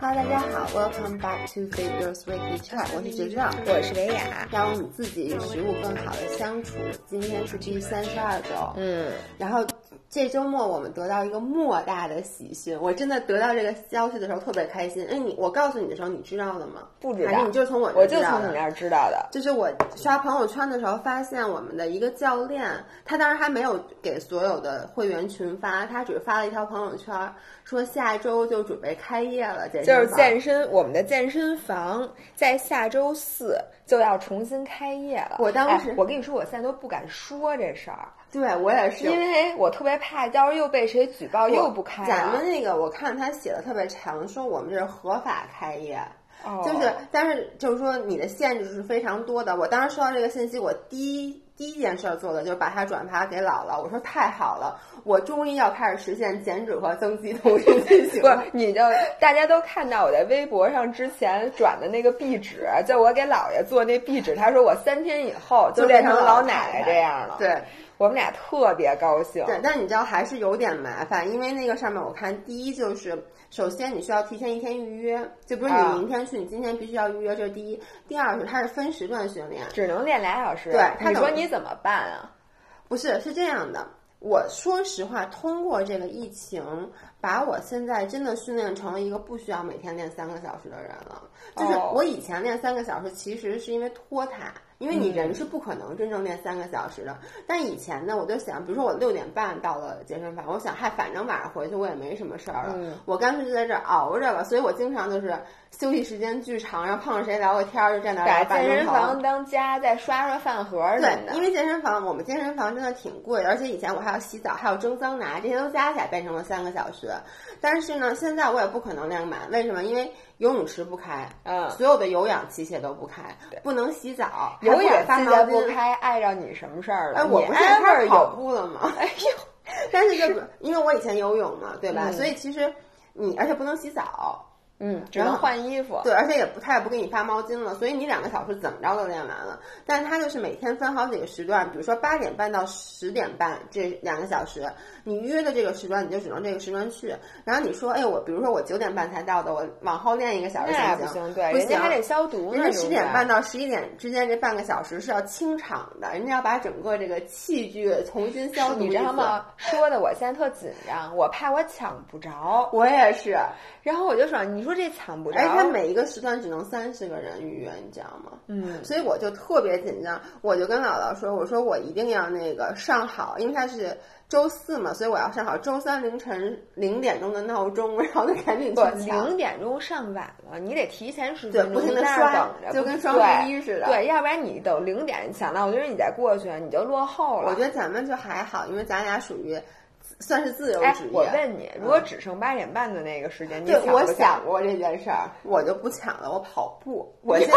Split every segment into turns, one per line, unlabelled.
Hello，大家好，Welcome back to Fit Girls Weekly Chat，我是学长，
我是维雅。
让我们自己与食物更好的相处。今天是第三十二周，
嗯，
然后这周末我们得到一个莫大的喜讯，我真的得到这个消息的时候特别开心。哎，你我告诉你的时候，你知道的吗？
不知道，
还是你就从我这
我就从你那儿知道的。
就是我刷朋友圈的时候，发现我们的一个教练，他当时还没有给所有的会员群发，他只发了一条朋友圈，说下周就准备开业了，健
就是健身，我们的健身房在下周四就要重新开业了。
我当时
哎我跟你说，我现在都不敢说这事儿，
对我也是，
因为我特别怕，到时候又被谁举报，又不开了。
咱们那个我看他写的特别长，说我们这是合法开业。
哦
就是，但是就是说你的限制是非常多的。我当时收到这个信息，我第一第一件事儿做的就是把它转发给姥姥。我说太好了，我终于要开始实现减脂和增肌同时进行
不
了。，
你就大家都看到我在微博上之前转的那个壁纸，就我给姥爷做那壁纸，他说我三天以后就变成老奶奶这样了。
对
我们俩特别高兴。
对，但你知道还是有点麻烦，因为那个上面我看，第一就是首先你需要提前一天预约，就不是你
啊
明天去，你今天必须要预约，这是第一。第二是它是分时段训练，
只能练俩小时。
对他
你说你怎么办啊？
不是，是这样的。我说实话，通过这个疫情，把我现在真的训练成了一个不需要每天练三个小时的人了。就是
哦
我以前练三个小时，其实是因为拖沓，因为你人是不可能真正练三个小时的。但以前呢，我就想，比如说我六点半到了健身房，我想，嗨，反正晚上回去我也没什么事儿了，
嗯
我干脆就在这儿熬着吧。所以我经常就是休息时间巨长，然后碰上谁聊个天儿，就站那儿
把健身。房当家，再刷刷饭盒什么
对，
的。
因为健身房，我们健身房真的挺贵，而且以前我还要洗澡，还要蒸桑拿，这些都加起来变成了三个小时。但是呢，现在我也不可能量满，为什么？因为游泳池不开，
嗯
所有的有氧器械都不开，不能洗澡，
有氧
发毛
器械不。开，碍着你什么事儿了？
哎，我不是开始跑
有。
步了吗？
哎呦，
但是就不因为我以前游泳嘛，对吧？
嗯
所以其实你而且不能洗澡，
嗯，只能换衣服。
对，而且也不，他也不给你发毛巾了，所以你两个小时怎么着都练完了。但是他就是每天分好几个时段，比如说八点半到十点半这两个小时，你约的这个时段你就只能这个时段去。然后你说，哎，我比如说我九点半才到的，我往后练一个小时行不
行，对，
不行
人家还得消毒呢。
人家十点半
到
到十一点之间这半个小时是要清场的，人家要把整个这个器具重新消毒
你。知道吗？说的我现在特紧张，我怕我抢不着。
我也是，
然后我就说，你说这抢不着，
而且他每一个时段只能三十个人预约，你知道吗？
嗯，
所以我就特别紧张，我就跟姥姥说，我说我一定要那个上好，因为它是周四嘛，所以我要上好周三凌晨零点钟的闹钟，然后就赶紧去抢。
零点钟上晚了，你得提前十
对
分钟
不停地
在那儿
刷
等着，
就跟双十一似的
对，要不然你等零点抢闹钟，你再过去，你就落后了。
我觉得咱们就还好，因为咱俩属于算是自由
哎
职业。，
我问你，
嗯
如果只剩八点半的那个时间，你
对，我想过这件事儿，我就不抢了，我跑步。我现在，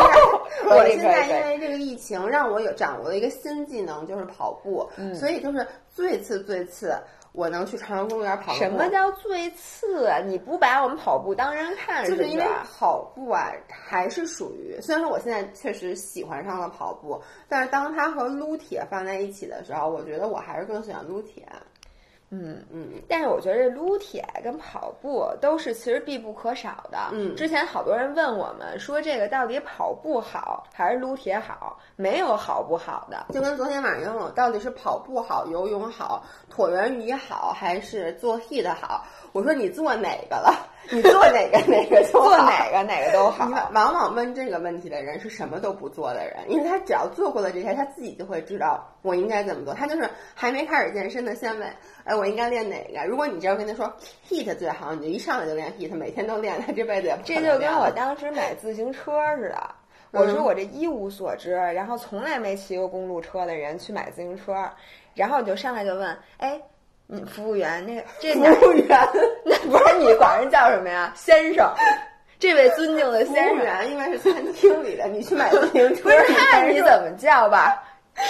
我现在因为这个疫情，让我有掌握了一个新技能，就是跑步。
嗯
所以就是最次最次，我能去朝阳公园跑步。
什么叫最次啊？你不把我们跑步当人看
就是因为跑步啊，还是属于虽然说我现在确实喜欢上了跑步，但是当它和撸铁放在一起的时候，我觉得我还是更喜欢撸铁。
嗯
嗯，
但是我觉得这撸铁跟跑步都是其实必不可少的。
嗯
之前好多人问我们说这个到底跑步好还是撸铁好？没有好不好的。
就跟昨天晚上问我到底是跑步好、游泳好、椭圆仪好，还是做 HIIT 好？我说你做哪个了？你做哪个哪个
做哪个哪个都好
你。往往问这个问题的人是什么都不做的人，因为他只要做过了这些，他自己就会知道我应该怎么做。他就是还没开始健身的，先问，哎，我应该练哪个？如果你这样跟他说 HIIT 最好，你就一上来就练 HIIT，每天都练，他这辈子也不可
这就跟我当时买自行车似的。我说我这一无所知，然后从来没骑过公路车的人去买自行车，然后你就上来就问，哎，你服务员那个这
服务员，
那不是你管人叫什么呀，先生？这位尊敬的
服
先生，
务员因为是餐厅里的，你去买自行车，
不是看你？怎么叫吧，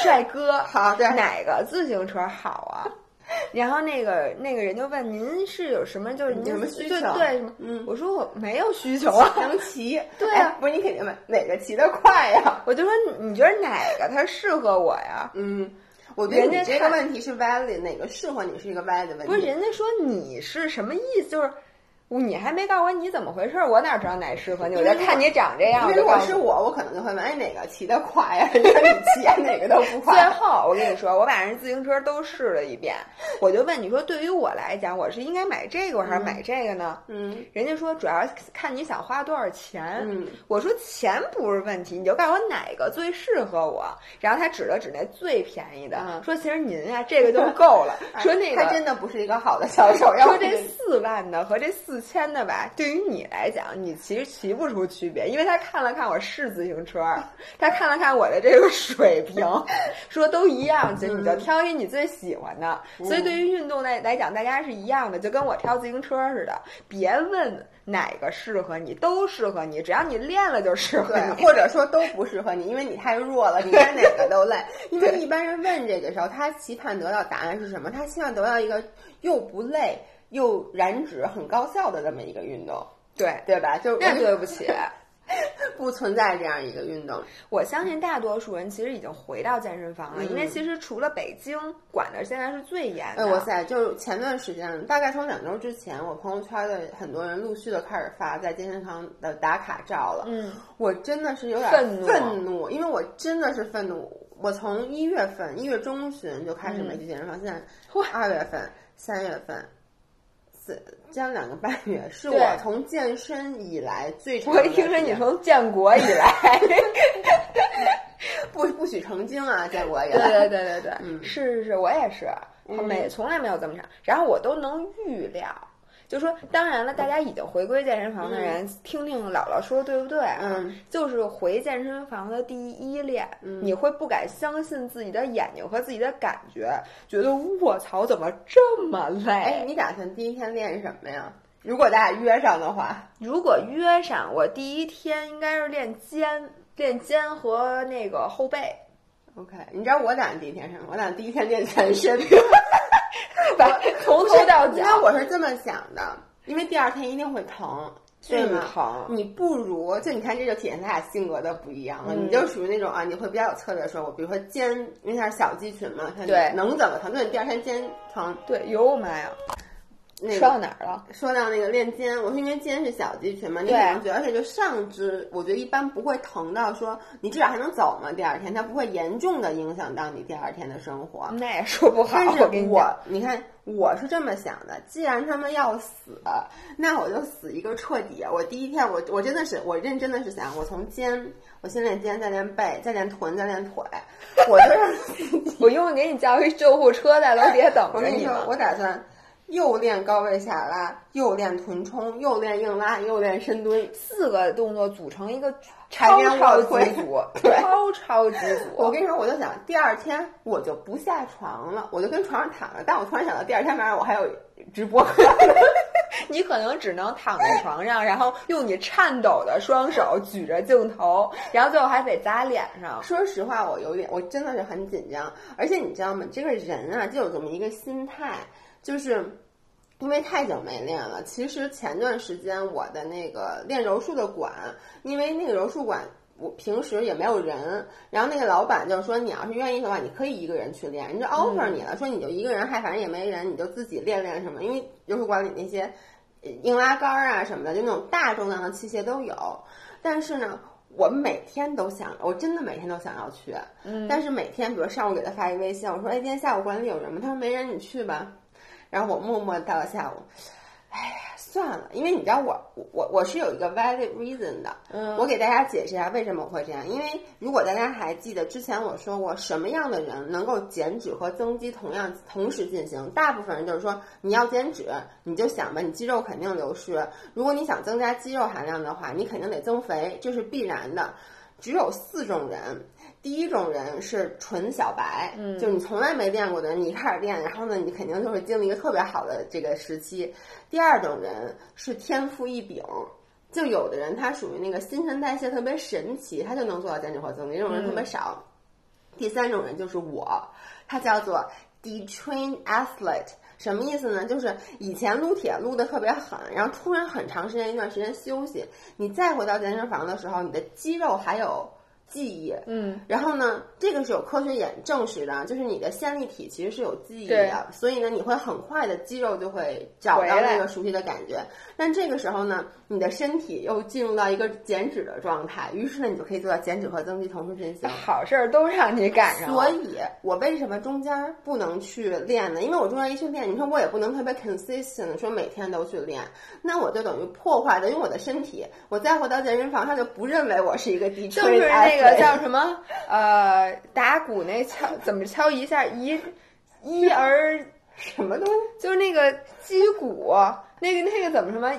帅哥。
好对
哪个自行车好啊？然后那个那个人就问您是有什么就是您
有什么需求
对对什么？
嗯
我说我没有需求啊。
能骑，
对啊
哎不是你肯定问哪个骑得快呀？
我就说你你觉得哪个它适合我呀？
嗯，我觉得这个问题是 valid，哪个适合你是一个 valid 的问题。
不是人家说你是什么意思？就是你还没告诉我你怎么回事儿，我哪知道哪适合你？我就看你长这样，
因为如。果是我，我可能就会问，哎，哪个骑得快呀？哪个你骑？哪个都不快 最。
后，我跟你说，我把人自行车都试了一遍，我就问你说，对于我来讲，我是应该买这个还是买这个呢？
嗯
人家说主要看你想花多少钱。
嗯，
我说钱不是问题，你就告诉我哪个最适合我。然后他指了指那最便宜的，
嗯
说其实您呀、这个就够了。说那个
他真的不是一个好的销售。要
说这四万的和这四千的吧，对于你来讲，你其实骑不出区别，因为他看了看我是自行车，他看了看我的这个水平，说都一样，其实你就挑一你最喜欢的。所以对于运动来来讲，大家是一样的，就跟我挑自行车似的，别问哪个适合你，都适合你，只要你练了就适合，你。
或者说都不适合你，因为你太弱了，你干哪个都累。因为一般人问这个时候，他期盼得到答案是什么？他希望得到一个又不累又燃脂、很高效的这么一个运动，
对，
对吧？就
那对不起。
不存在这样一个运动。
我相信大多数人其实已经回到健身房了，因为
嗯
其实除了北京管的现在是最严的。
哎，哇塞！就是前段时间，大概从两周之前，我朋友圈的很多人陆续的开始发在健身房的打卡照了。
嗯，
我真的是有点
愤怒
愤怒，因为我真的是愤怒。我从一月份一月中旬就开始没去健身房，现在二月份、三月份。四将两个半月，是我从健身以来最长
我。听说你从建国以来，
不不许成精啊，建国以
对
来。
对对对对，
嗯
是是是，我也是，没从来没有这么长，然后我都能预料。就说，当然了，大家已经回归健身房的人，听听姥姥说对不对？
嗯，
就是回健身房的第一练，你会不敢相信自己的眼睛和自己的感觉，觉得卧槽，怎么这么累？
哎，你打算第一天练什么呀？如果咱俩约上的话，
如果约上，我第一天应该是练肩，练肩和那个后背。
OK，你知道我打算第一天什么？我打算第一天练全身。
把从头到脚
因为
脚，
我是这么想的，因为第二天一定会疼，对吗？
疼。
你不如就你看，这就体现咱俩性格的不一样了。
嗯
你就属于那种啊，你会比较有策略说，我比如说肩，因为它是小肌群嘛，它
对
能怎么疼？那你第二天肩疼，
对，有我妈呀，
那
说到哪儿了？
说到那个练肩，我是因为肩是小肌群嘛，你可
对
能觉得，而且就上肢，我觉得一般不会疼到说你至少还能走嘛，第二天它不会严重的影响到你第二天的生活。
那也说不好。
但是
我跟你，
你看，我是这么想的，既然他们要死，那我就死一个彻底。我第一天，我我真的是，我认真的是想，我从肩，我先练肩，再练背，再练臀，再练腿，我就让
我用给你叫一救护车在楼底下等
我跟你说，
着你。
我打算又练高位下拉，又练臀冲，又练硬拉，又练深蹲。
四个动作组成一个
海
超超级组，超超级组。
我跟你说，我就想第二天我就不下床了，我就跟床上躺着。但我突然想到，第二天晚上我还有直播课。
你可能只能躺在床上，然后用你颤抖的双手举着镜头，然后最后还得砸脸上。
说实话，我有点，我真的是很紧张。而且你知道吗？这个人啊，就有这么一个心态，就是因为太久没练了。其实前段时间我的那个练柔术的馆，因为那个柔术馆。我平时也没有人，然后那个老板就说，你要是愿意的话，你可以一个人去练，人家 offer 你了，说你就一个人，嗨反正也没人，你就自己练练什么，因为柔术馆里那些呃硬拉杆儿啊什么的，就那种大重量的器械都有。但是呢，我每天都想，我真的每天都想要去，
嗯
但是每天，比如上午给他发一微信，我说，哎，今天下午馆里有人吗？他说没人，你去吧。然后我默默到了下午，哎呀，算了，因为你知道我我我是有一个 valid reason 的，
嗯
我给大家解释一下为什么我会这样。因为如果大家还记得之前我说过，什么样的人能够减脂和增肌同样同时进行？大部分人就是说，你要减脂，你就想吧，你肌肉肯定流失；如果你想增加肌肉含量的话，你肯定得增肥，这是必然的。只有四种人。第一种人是纯小白，嗯，就是你从来没练过的人，你一开始练，然后呢，你肯定就会经历一个特别好的这个时期。第二种人是天赋异禀，就有的人他属于那个新陈代谢特别神奇，他就能做到减脂或增肌，这种人特别少。第三种人就是我，他叫做 detrained athlete。什么意思呢？就是以前撸铁撸的特别狠，然后突然很长时间一段时间休息，你再回到健身房的时候，你的肌肉还有记忆。
嗯，
然后呢，这个是有科学验证实的，就是你的线粒体其实是有记忆的，所以呢，你会很快的肌肉就会找到那个熟悉的感觉。但这个时候呢，你的身体又进入到一个减脂的状态，于是呢，你就可以做到减脂和增肌同时进行。
好事儿都让你赶上了。
所以，我为什么中间不能去练呢？因为我中间一去练，你说我也不能特别 consistent，说每天都去练，那我就等于破坏了，因为我的身体，我再回到健身房，他就不认为我是一个低
就
trained
是那个叫什么？呃，打鼓那敲怎么敲一下一一而
什么东西，
就是那个击鼓，那个那个怎么什么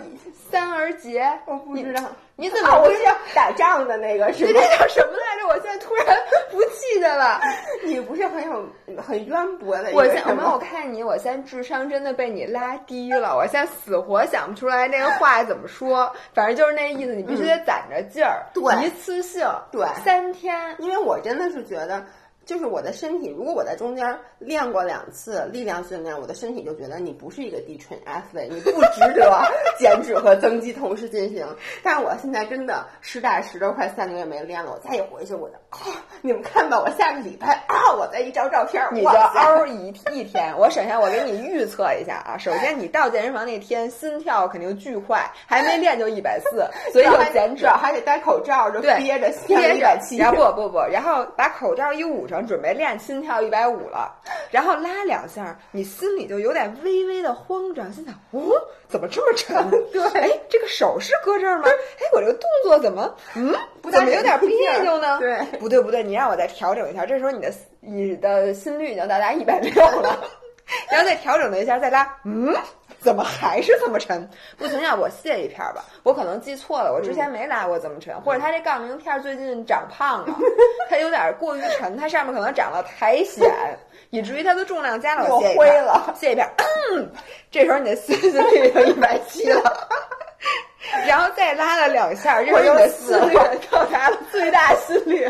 三儿节？
我不知道。
你怎么
我知道打仗的那个是
这
吗？
叫什么来着？我现在突然不记得了。
你不是很有很渊博的一
我现我看你，我现在智商真的被你拉低了，我现在死活想不出来那个话怎么说，反正就是那意思，你必须得攒着劲儿，
对
一次性，
对
三天。
因为我真的是觉得，就是我的身体，如果我在中间练过两次力量训练，我的身体就觉得你不是一个低 train athlete，你不值得 减脂和增肌同时进行。但是我现在真的实打实的快三个月没练了，我再一回去，我就啊，你们看吧，我下个礼拜啊，我再一照照片儿，
你就嗷一一天，我首先我给你预测一下啊，首先你到健身房那天心跳肯定巨快，还没练就一百四，所以有减脂
还得戴口罩，就，憋着
憋
一百七。
然后不不不，然后把口罩一捂上，准备练心跳一百五了，然后拉两下，你心里就有点微微的慌张，心想，哦，怎么这么沉？对，哎，这个手是搁这儿吗？哎，我这个动作怎么，嗯，
不大
怎么有点
儿
别扭呢？
对
不对不对，你让我再调整一下，这时候你的你的心率已经到达一百六了，然后再调整了一下，再拉，嗯。怎么还是这么沉？不行，要我卸一片儿吧？我可能记错了，我之前没拉过这么沉，或者它这杠铃片儿最近长胖了，它有点过于沉，它上面可能长了苔藓，以至于它的重量加了我卸一片儿
灰了，
卸一片，嗯，这时候你的 心率就一百七了。然后再拉了两下，这时候你的心率到达了最大心率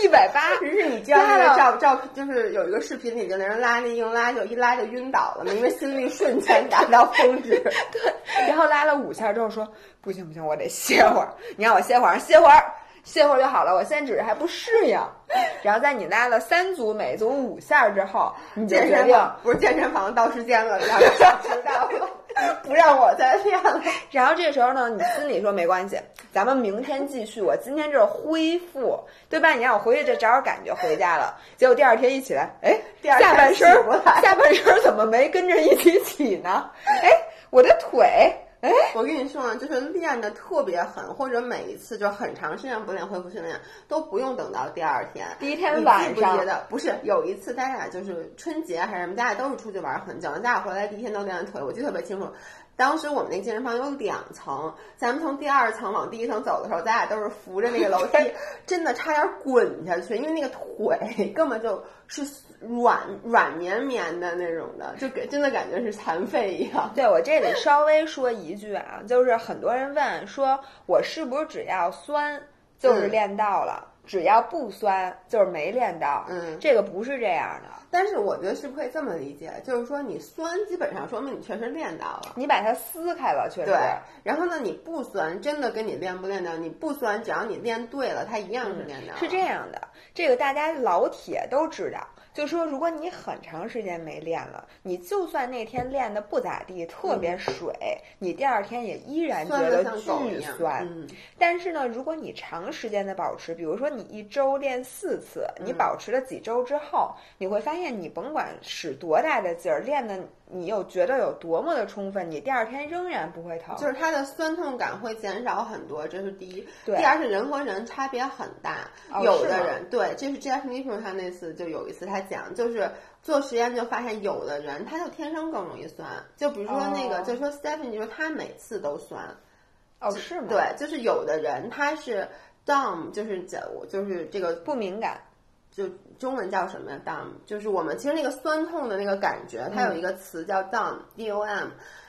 一百八。
于是你知道那个照照，就是有一个视频里，就那人拉那硬拉，就一拉就晕倒了嘛，因为心率瞬间达到峰值。
对然后拉了五下之后说不行不行，我得歇会儿。你让我歇会儿，歇会儿，歇会儿就好了。我现在只是还不适应。然后在你拉了三组，每组五下之后，你
健，身房不是健身房到时间了，两个小时到了，不让我再练了。
然后这时候呢，你心里说没关系，咱们明天继续。我今天这是恢复，对吧？你让我回去就找找感觉回家了。结果第二天一起来，哎，
第二天
下半身下半身怎么没跟着一起起呢？哎，我的腿，哎，
我跟你说啊，就是练的特别狠，或者每一次就很长时间不练恢复训练，都不用等到第二天。
第一天
你
晚上
记不？不是有一次咱俩就是春节还是什么，咱俩都是出去玩很久，咱俩回来第一天都练腿，我记得特别清楚。当时我们那健身房有两层，咱们从第二层往第一层走的时候，咱俩都是扶着那个楼梯，真的差点滚下去，因为那个腿根本就是软软绵绵的那种的，就给真的感觉是残废一样。
对我这里稍微说一句啊，就是很多人问说，我是不是只要酸就是
嗯
练到了，只要不酸就是没练到？
嗯
这个不是这样的。
但是我觉得是不是可以这么理解，就是说你酸基本上说明你确实练到了。
你把它撕开了，确实。
对，然后呢，你不酸真的跟你练不练到，你不酸，只要你练对了，它一样是练到、
是这样的，这个大家老铁都知道，就说如果你很长时间没练了，你就算那天练的不咋地，特别水，你第二天也依然觉得。巨酸。
嗯，
但是呢，如果你长时间的保持，比如说你一周练四次，你保持了几周之后，你会发现你甭管使多大的劲儿，练的你又觉得有多么的充分，你第二天仍然不会疼。
就是它的酸痛感会减少很多，这是第一。
对
第二是人和人差别很大，
哦
有的人对，这是 Jeff Nichols 他那次就有一次他讲，就是做实验就发现有的人他就天生更容易酸，就比如说那个，
哦
就说 Stephanie 就说他每次都酸，
哦，是吗？，
对，就是有的人他是 dumb，就是讲我就是这个
不敏感。
就中文叫什么呀？dom，就是我们其实那个酸痛的那个感觉，它有一个词叫 dom，d o m，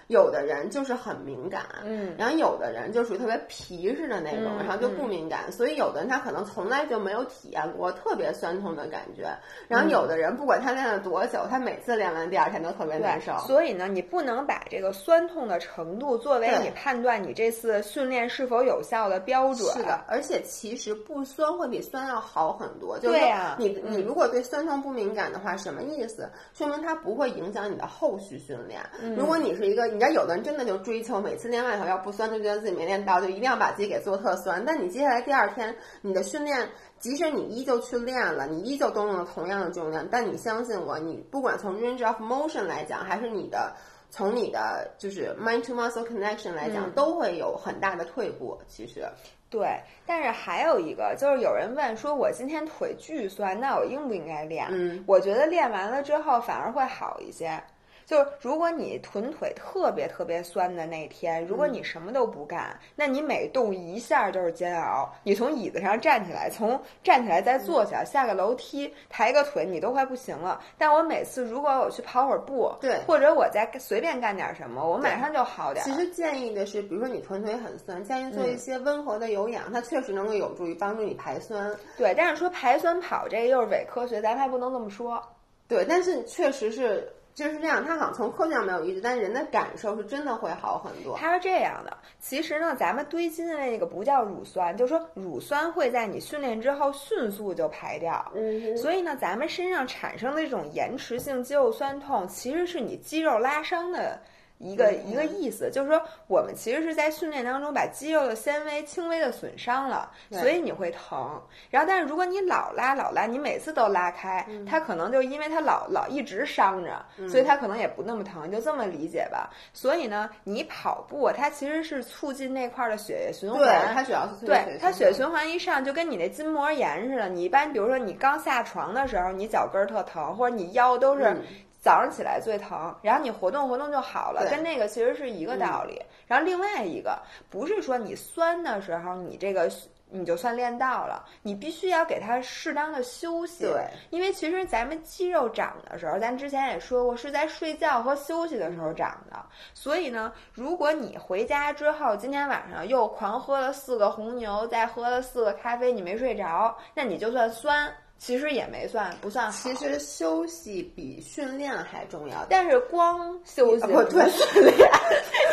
有的人就是很敏感，
嗯
然后有的人就属于特别皮实的那种，
嗯
然后就不敏感，所以有的人他可能从来就没有体验过特别酸痛的感觉，然后有的人不管他练了多久，他每次练完第二天都特别难受，。
所以呢，你不能把这个酸痛的程度作为你判断你这次训练是否有效的标准。
是的，而且其实不酸会比酸要好很多。就是你
嗯
你如果对酸痛不敏感的话，什么意思？说明它不会影响你的后续训练。
嗯
如果你是一个，你知道有的人真的就追求每次练外头要不酸，就觉得自己没练到，就一定要把自己给做特酸。但你接下来第二天你的训练，即使你依旧去练了，你依旧都用了同样的重量，但你相信我，你不管从 range of motion 来讲，还是你的。从你的就是 mind to muscle connection 来讲，
嗯
都会有很大的退步。其实，
对，但是还有一个就是有人问说，我今天腿巨酸，那我应不应该练？
嗯
我觉得练完了之后反而会好一些。就是如果你臀腿特别特别酸的那天，如果
嗯
你什么都不干，那你每动一下就是煎熬。你从椅子上站起来，从站起来再坐起来，下个楼梯，抬个腿，你都快不行了。但我每次如果我去跑会儿步，
对
或者我再随便干点什么，我马上就好点儿。
其实建议的是，比如说你臀腿很酸，建议做一些温和的有氧，它确实能够有助于帮助你排酸。
对，但是说排酸跑这个又是伪科学，咱们还不能这么说。
对，但是确实是就是这样，它好像从科学上没有依据，但人的感受是真的会好很多。
它是这样的，其实呢，咱们堆积的那个不叫乳酸，就是说乳酸会在你训练之后迅速就排掉。
嗯
所以呢，咱们身上产生的这种延迟性肌肉酸痛，其实是你肌肉拉伤的一个、
嗯
一个意思，就是说我们其实是在训练当中把肌肉的纤维轻微的损伤了，所以你会疼。然后，但是如果你老拉老拉，你每次都拉开，
嗯
它可能就因为它老老一直伤着，所以它可能也不那么疼，就这么理解吧。所以呢，你跑步它其实是促进那块儿的血液循环，
对，它主要是
对它血
液
循环一上，就跟你那筋膜炎似的。你一般比如说你刚下床的时候，你脚跟儿特疼，或者你腰都是
嗯
早上起来最疼，然后你活动活动就好了，跟那个其实是一个道理。然后另外一个不是说你酸的时候你这个。你就算练到了，你必须要给它适当的休息。
对，
因为其实咱们肌肉长的时候，咱之前也说过，是在睡觉和休息的时候长的。所以呢，如果你回家之后，今天晚上又狂喝了四个红牛，再喝了四个咖啡，你没睡着，那你就算酸，其实也没算不算好。
其实休息比训练还重要。
但是光休息
不对
训练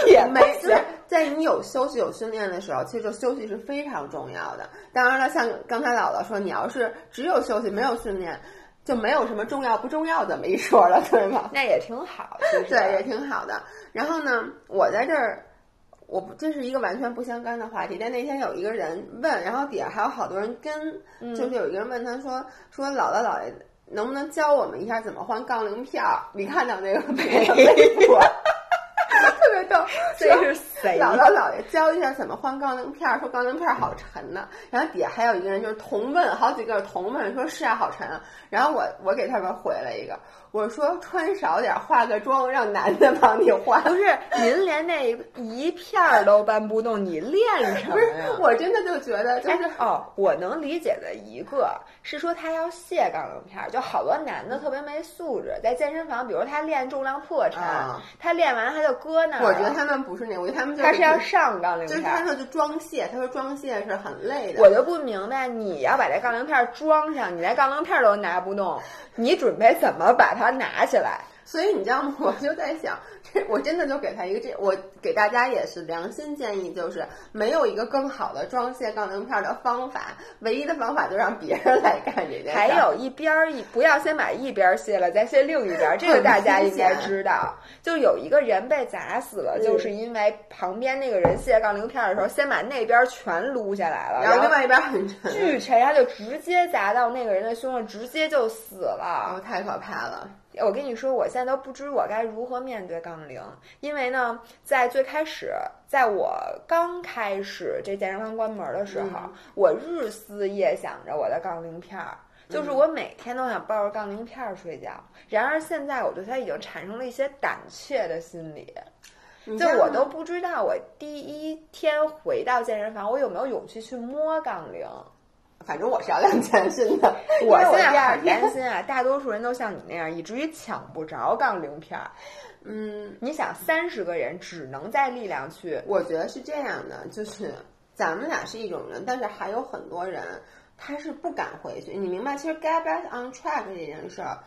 也
没
不行。
在你有休息有训练的时候，其实休息是非常重要的。当然了，像刚才姥姥说，你要是只有休息没有训练，就没有什么重要不重要这么一说了，对吗？
那也挺好，其实
对，也挺好的。然后呢，我在这儿，我不这是一个完全不相干的话题，但那天有一个人问，然后底下还有好多人跟，就是有一个人问他说说姥姥姥爷能不能教我们一下怎么换杠铃片儿？你看到那个没？特别逗，
这是谁？
姥姥姥爷教一下怎么换杠铃片儿，说杠铃片儿好沉呢。然后底下还有一个人就是同问，好几个同问说是啊，好沉啊。然后我我给他们回了一个，我说穿少点儿，化个妆，让男的帮你化。
不是您连那一片儿都搬不动，你练什么
不是
呀？，
我真的就觉得就是
哎哦，我能理解的一个是说他要卸杠铃片儿，就好多男的特别没素质，在健身房，比如他练重量破产，
啊
他练完他就搁那儿。
我觉得他们不是那，我觉得他们就
他是要上杠铃片儿。
就是他说就装卸，他说装卸是很累的。
我就不明白，你要把这杠铃片儿装上，你连杠铃片儿都拿不动，你准备怎么把它它拿起来？
所以你知道吗？我就在想，这我真的就给他一个这，我给大家也是良心建议，就是没有一个更好的装卸杠铃片的方法，唯一的方法就让别人来干这件事。
还有一边儿一不要先把一边儿卸了，再卸另一边儿，这个大家应该知道。就有一个人被砸死了，
嗯
就是因为旁边那个人卸杠铃片儿的时候，先把那边儿全撸下来了，
然后另外一边很沉，
巨沉，他就直接砸到那个人的胸上，直接就死了。
哦，太可怕了。
我跟你说，我现在都不知我该如何面对杠铃，因为呢，在最开始，在我刚开始这健身房关门的时候，
嗯
我日思夜想着我的杠铃片儿。就是我每天都想抱着杠铃片儿睡觉，然而现在我对它已经产生了一些胆怯的心理，就我都不知道我第一天回到健身房，我有没有勇气去摸杠铃。
反正我是要练全身的。
我现在很担心啊，大多数人都像你那样，以至于抢不着杠铃片儿。
嗯，
你想，三十个人只能在力量区，
我觉得是这样的，就是咱们俩是一种人，但是还有很多人他是不敢回去。你明白？其实 get back on track 这件事儿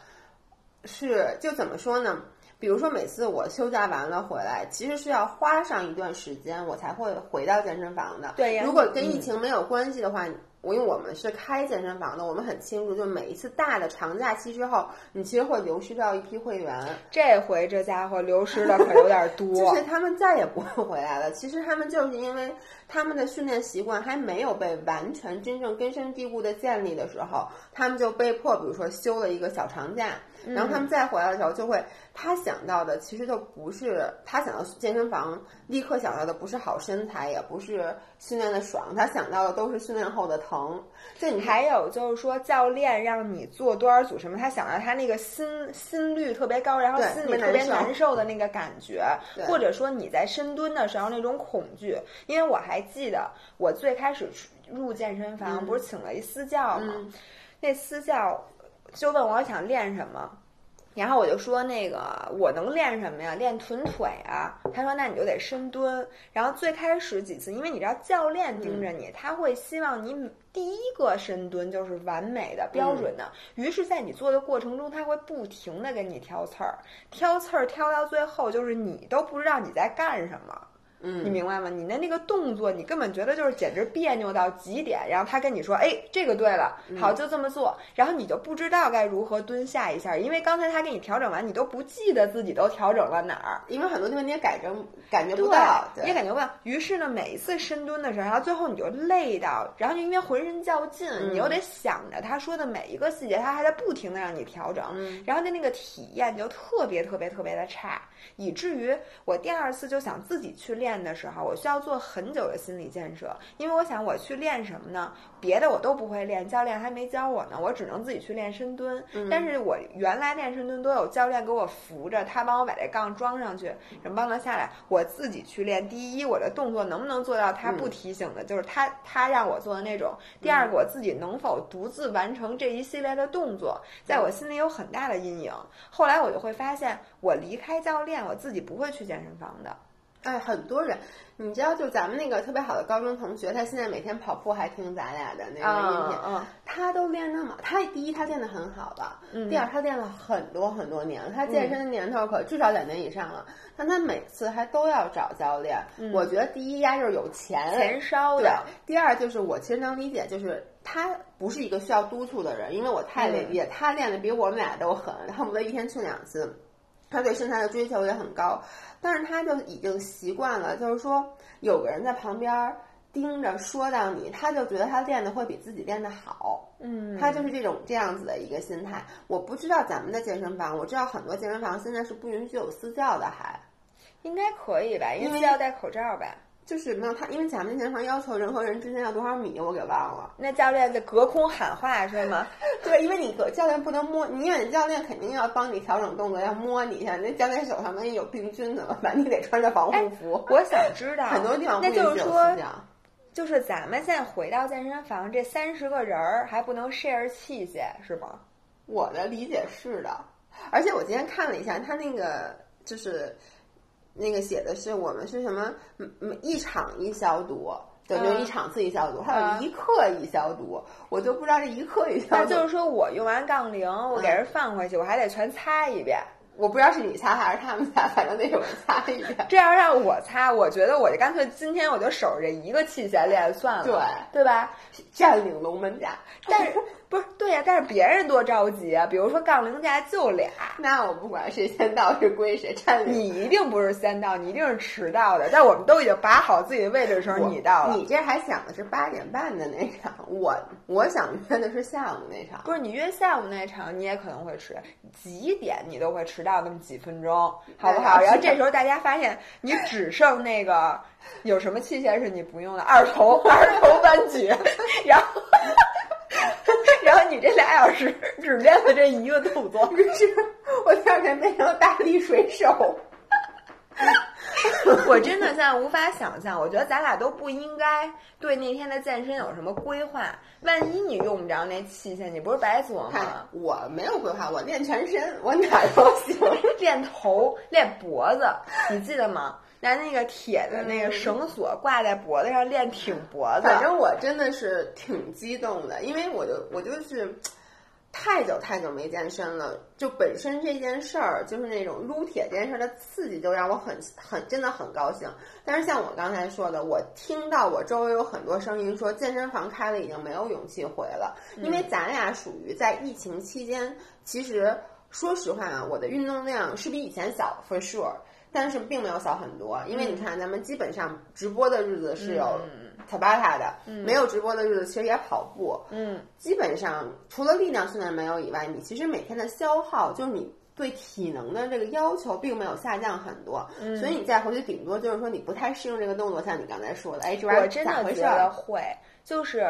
是就怎么说呢？比如说每次我休假完了回来，其实是要花上一段时间我才会回到健身房的。
对呀
如果跟疫
嗯
情没有关系的话。我因为我们是开健身房的，我们很清楚，就每一次大的长假期之后，你其实会流失掉一批会员。
这回这家伙流失的可有点 多。
就是他们再也不会回来了。其实他们就是因为他们的训练习惯还没有被完全真正根深蒂固的建立的时候，他们就被迫，比如说休了一个小长假，然后他们再回来的时候，就会他想到的其实就不是他想到健身房立刻想到的不是好身材，也不是训练的爽，他想到的都是训练后的疼。就你
还有就是说，教练让你做多少组什么，他想到他那个心心率特别高，然后心里特别
特别难受。
的那个感觉，或者说你在深蹲的时候那种恐惧。因为我还记得我最开始入健身房，
嗯。
不是请了一私教嘛，
嗯。
那私教就问我想练什么。然后我就说那个我能练什么呀？练臀腿啊。他说那你就得深蹲。然后最开始几次，因为你知道教练盯着你，他会希望你第一个深蹲就是完美的、标准的。于是，在你做的过程中，他会不停的给你挑刺儿，挑刺儿挑到最后，就是你都不知道你在干什么。
嗯，
你明白吗？你的那个动作，你根本觉得就是简直别扭到极点。然后他跟你说：“哎，这个对了，
嗯
好，就这么做。”然后你就不知道该如何蹲下一下，因为刚才他给你调整完，你都不记得自己都调整了哪儿。
因为很多地方你也感觉感觉不到，对
也感觉不到。于是呢，每一次深蹲的时候，然后最后你就累到，然后就因为浑身较劲，
嗯
你又得想着他说的每一个细节，他还在不停的让你调整，
嗯
然后的那个体验就特别特别特别的差，以至于我第二次就想自己去练的时候，我需要做很久的心理建设，因为我想我去练什么呢？别的我都不会练，教练还没教我呢，我只能自己去练深蹲。
嗯
但是我原来练深蹲都有教练给我扶着，他帮我把这杠装上去，然后帮他下来。我自己去练，第一，我的动作能不能做到他不提醒的，就是他他让我做的那种；第二个，我自己能否独自完成这一系列的动作，在我心里有很大的阴影。后来我就会发现，我离开教练，我自己不会去健身房的。
哎，很多人，你知道，就咱们那个特别好的高中同学，他现在每天跑步还听咱俩的那个音频，
嗯
他都练那么，他第一他练的很好了，第二他练了很多很多年了，他健身的年头可至少两年以上了，但他每次还都要找教练。我觉得第一呀就是有钱，
钱烧的，，
第二就是我其实能理解，就是他不是一个需要督促的人，因为我太未必，他练的比我们俩都狠，恨不得一天去两次。他对身材的追求也很高，但是他就已经习惯了，就是说有个人在旁边盯着说到你，他就觉得他练的会比自己练的好。
嗯，
他就是这种这样子的一个心态。我不知道咱们的健身房，我知道很多健身房现在是不允许有私教的，还
应该可以吧？因
因为
为要戴口罩吧？
就是没有他，因为咱们健身房要求人和人之间要多少米，我给忘了。
那教练在隔空喊话是吗？
对，因为你隔教练不能摸，你因为教练肯定要帮你调整动作，要摸你一下。那教练手上万一有病菌怎么办？你得穿着防护服。
我想知道，
很多地方不
那就是说。就是咱们现在回到健身房，这三十个人儿还不能 share 器械是吗？
我的理解是的，而且我今天看了一下，他那个就是那个写的是我们是什么，一场一消毒。对，就是
嗯
一场次一消毒，还有
嗯
一刻一消毒，我就不知道这一刻一消毒，
那就是说我用完杠铃，我给人放回去，我还得全擦一遍。
我不知道是你擦还是他们擦，反正得有人擦一遍。
这要让我擦，我觉得我就干脆今天我就守着这一个器械练算了，
对
对吧？
占领龙门架，
但是不是对呀、但是别人多着急啊！比如说杠铃架就俩，
那我不管谁先到是归谁，占领。
你一定不是先到，你一定是迟到的。但我们都已经把好自己的位置的时候，你到了。
你这还想的是八点半的那场，我我想约的是下午那场。
不是你约下午那场，你也可能会迟，几点你都会迟到那么几分钟，好不好？然后这时候大家发现你只剩那个有什么器械是你不用的，二头二头 弯举，然后 然后你这俩小时只练了这一个动作，
于 是我第二天变成大力水手。
我真的现在无法想象，我觉得咱俩都不应该对那天的健身有什么规划。万一你用不着那器械，你不是白做吗？
我没有规划，我练全身，我哪都行。
练头，练脖子，你记得吗？拿那个铁的那个绳索挂在脖子上练挺脖子。
反正我真的是挺激动的，因为我就我就是。太久太久没健身了，就本身这件事儿，就是那种撸铁这件事儿的刺激，就让我很很真的很高兴。但是像我刚才说的，我听到我周围有很多声音说健身房开了已经没有勇气回了，因为咱俩属于在疫情期间，其实说实话啊，我的运动量是比以前小，for sure，但是并没有小很多，因为你看咱们基本上直播的日子是有。Tabata 的，没有直播的日子，其实也跑步。
嗯，
基本上除了力量训练没有以外，你其实每天的消耗，就是你对体能的这个要求，并没有下降很多。嗯，所以你再回去，顶多就是说你不太适应这个动作，像你刚才说的，哎，这玩意儿
咋回事？会，就是。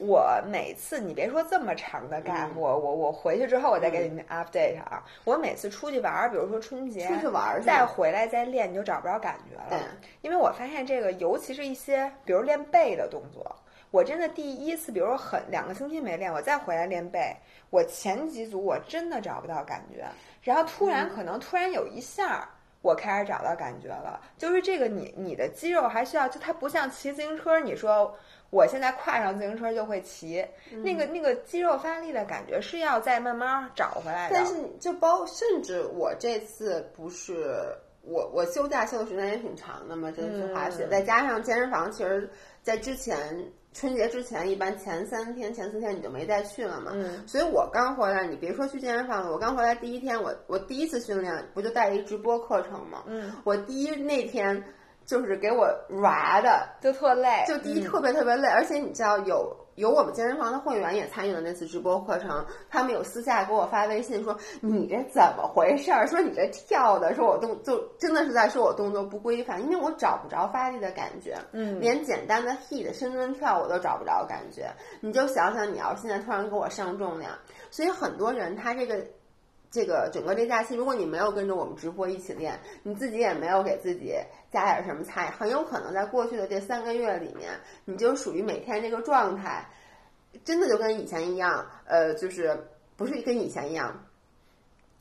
我每次你别说这么长的 gap，我我我回去之后我再给你们 update 啊。我每次出去玩儿，比如说春节，
出去玩儿
再回来再练，你就找不着感觉了。因为我发现这个，尤其是一些比如练背的动作，我真的第一次，比如说很两个星期没练，我再回来练背，我前几组我真的找不到感觉，然后突然可能突然有一下，我开始找到感觉了。就是这个，你你的肌肉还需要，就它不像骑自行车，你说。我现在跨上自行车就会骑，那个那个肌肉发力的感觉是要再慢慢找回来
的。但是就包，甚至我这次不是我我休假休的时间也挺长的嘛，这次滑雪，再加上健身房，其实，在之前春节之前，一般前三天前四天你就没再去了嘛。
嗯。
所以我刚回来，你别说去健身房了，我刚回来第一天，我我第一次训练不就带了一直播课程嘛。
嗯。
我第一那天。就是给我娃的，
就特累。
就第一特别特别累，而且你知道有有我们健身房的会员也参与了那次直播课程，他们有私下给我发微信说你这怎么回事儿？说你这跳的，说我动就真的是在说我动作不规范，因为我找不着发力的感觉，
嗯，
连简单的 heat 深蹲跳我都找不着感觉。你就想想，你要现在突然给我上重量，所以很多人他这个。这个整个这假期，如果你没有跟着我们直播一起练，你自己也没有给自己加点什么菜，很有可能在过去的这三个月里面，你就属于每天这个状态，真的就跟以前一样，呃，就是不是跟以前一样，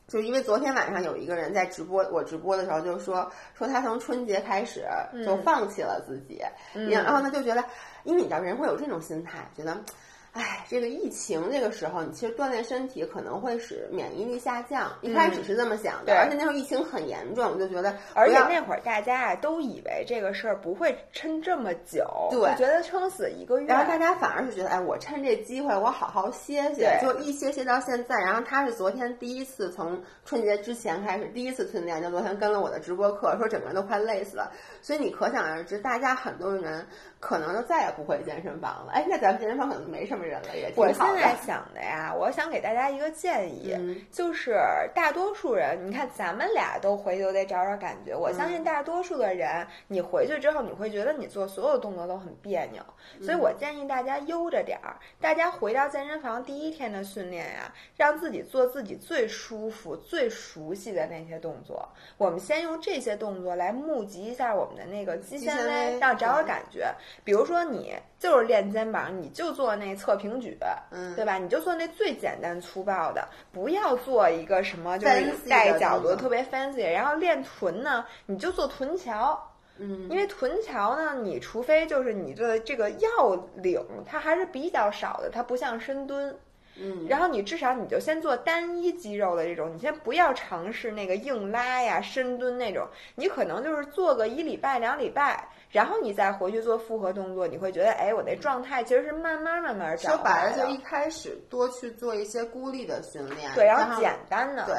就是因为昨天晚上有一个人在直播，我直播的时候就说说他从春节开始就放弃了自己，然后呢就觉得，因为你知道人会有这种心态，觉得。哎，这个疫情这个时候，你其实锻炼身体可能会使免疫力下降。一开始是这么想的，而且那时候疫情很严重，我就觉得，
而且那会儿大家啊都以为这个事儿不会撑这么久，
对，
觉得撑死一个月。
然后大家反而是觉得，哎，我趁这机会我好好歇歇，就一歇歇到现在。然后他是昨天第一次从春节之前开始第一次训练，就昨天跟了我的直播课，说整个人都快累死了。所以你可想而知，大家很多人。可能就再也不回健身房了。哎，那咱们健身房可能没什么人了，也挺
好的。我现在想的呀，我想给大家一个建议，就是大多数人，你看咱们俩都回去都得找找感觉。我相信大多数的人，你回去之后你会觉得你做所有动作都很别扭，所以我建议大家悠着点儿。大家回到健身房第一天的训练呀，让自己做自己最舒服、最熟悉的那些动作。我们先用这些动作来募集一下我们的那个肌纤维，让找找感觉。比如说，你就是练肩膀，你就做那侧平举，
嗯，
对吧？你就做那最简单粗暴的，不要做一个什么就是带角度特别 fancy。然后练臀呢，你就做臀桥，
嗯，
因为臀桥呢，你除非就是你的这个要领它还是比较少的，它不像深蹲。
嗯，
然后你至少你就先做单一肌肉的这种，你先不要尝试那个硬拉呀、深蹲那种，你可能就是做个一礼拜、两礼拜，然后你再回去做复合动作，你会觉得，哎，我那状态其实是慢慢慢慢
长。说白了，就一开始多去做一些孤立的训练，
对，
然
后简单的，
对。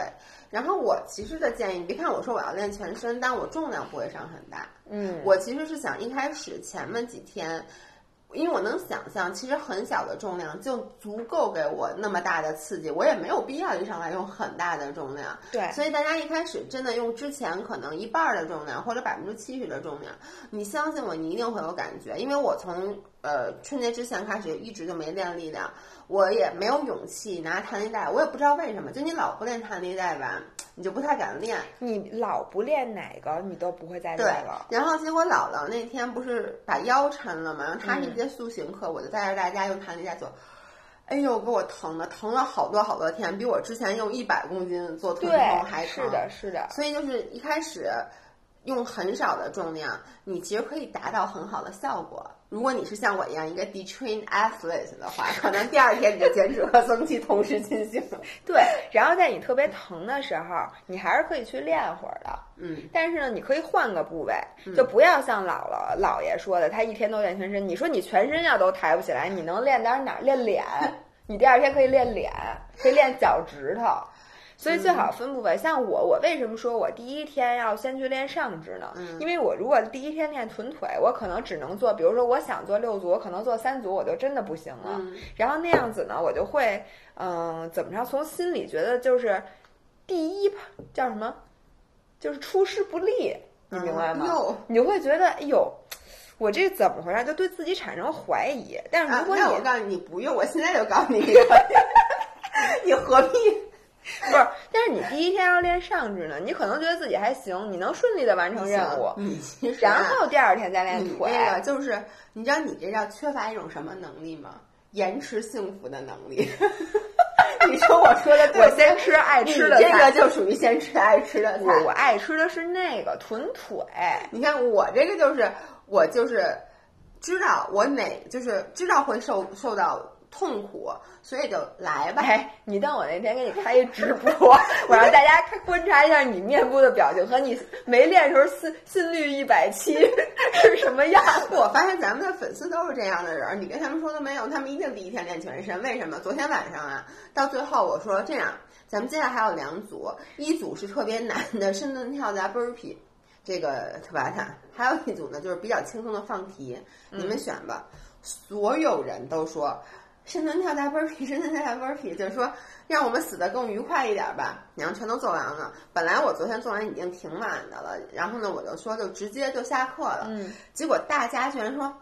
然后我其实的建议，你别看我说我要练全身，但我重量不会上很大。
嗯，
我其实是想一开始前面几天。因为我能想象，其实很小的重量就足够给我那么大的刺激，我也没有必要一上来用很大的重量。
对，
所以大家一开始真的用之前可能一半的重量或者百分之七十的重量，你相信我，你一定会有感觉。因为我从呃春节之前开始一直就没练力量，我也没有勇气拿弹力带，我也不知道为什么，就你老不练弹力带吧。你就不太敢练。
你老不练哪个，你都不会再练了。，
然后结果姥姥那天不是把腰抻了嘛，然后她
嗯
是一节塑形课，我就带着大家用弹了一下左。哎呦，给我疼的，疼了好多好多天，比我之前用一百公斤做臀痛还，疼。
是的，是的。
所以就是一开始用很少的重量，你其实可以达到很好的效果。如果你是像我一样一个 detrained athlete 的话，可能第二天你的减脂和增肌同时进行。
对，然后在你特别疼的时候，你还是可以去练会儿的。
嗯，
但是呢，你可以换个部位，就不要像姥姥姥爷说的，他一天都练全身。你说你全身要都抬不起来，你能练到哪儿？练脸，你第二天可以练脸，可以练脚趾头。所以最好分部位。像我，我为什么说我第一天要先去练上肢呢？因为我如果第一天练臀腿，我可能只能做，比如说我想做六组，我可能做三组，我就真的不行了。然后那样子呢，我就会，嗯、怎么着？从心里觉得就是第一叫什么？就是出师不利，你明白吗？
哟
你就会觉得，哎呦，我这怎么回事？就对自己产生怀疑。但是
啊
如果你、
那我告诉你，你不用，我现在就告诉你 你何必？
不是，但是你第一天要练上肢呢，你可能觉得自己还行，你能顺利的完成任务，
你其实啊
然后第二天再练腿。
这个就是，你知道你这叫缺乏一种什么能力吗？延迟幸福的能力。你说我说的对，
我先吃爱吃的
菜这个就属于先吃爱吃的菜。
我我爱吃的是那个臀腿，
你看我这个就是我就是知道我哪就是知道会受受到痛苦，所以就来吧。
哎，你等我那天给你开一直播，我让大家看观察一下你面部的表情和你没练时候心心率一百七 是什么样。
我发现咱们的粉丝都是这样的人，你跟他们说都没用，他们一定第一天练全身。为什么？昨天晚上啊，到最后我说这样，咱们接下来还有两组，一组是特别难的深蹲跳加 burpee，这个特巴塔，还有一组呢就是比较轻松的放题，你们选吧。所有人都说深蹲跳加 burpee，深蹲跳加 burpee，就是说让我们死的更愉快一点吧。然后全都做完了，本来我昨天做完已经挺晚的了，然后呢我就说就直接就下课了，
嗯，
结果大家居然说。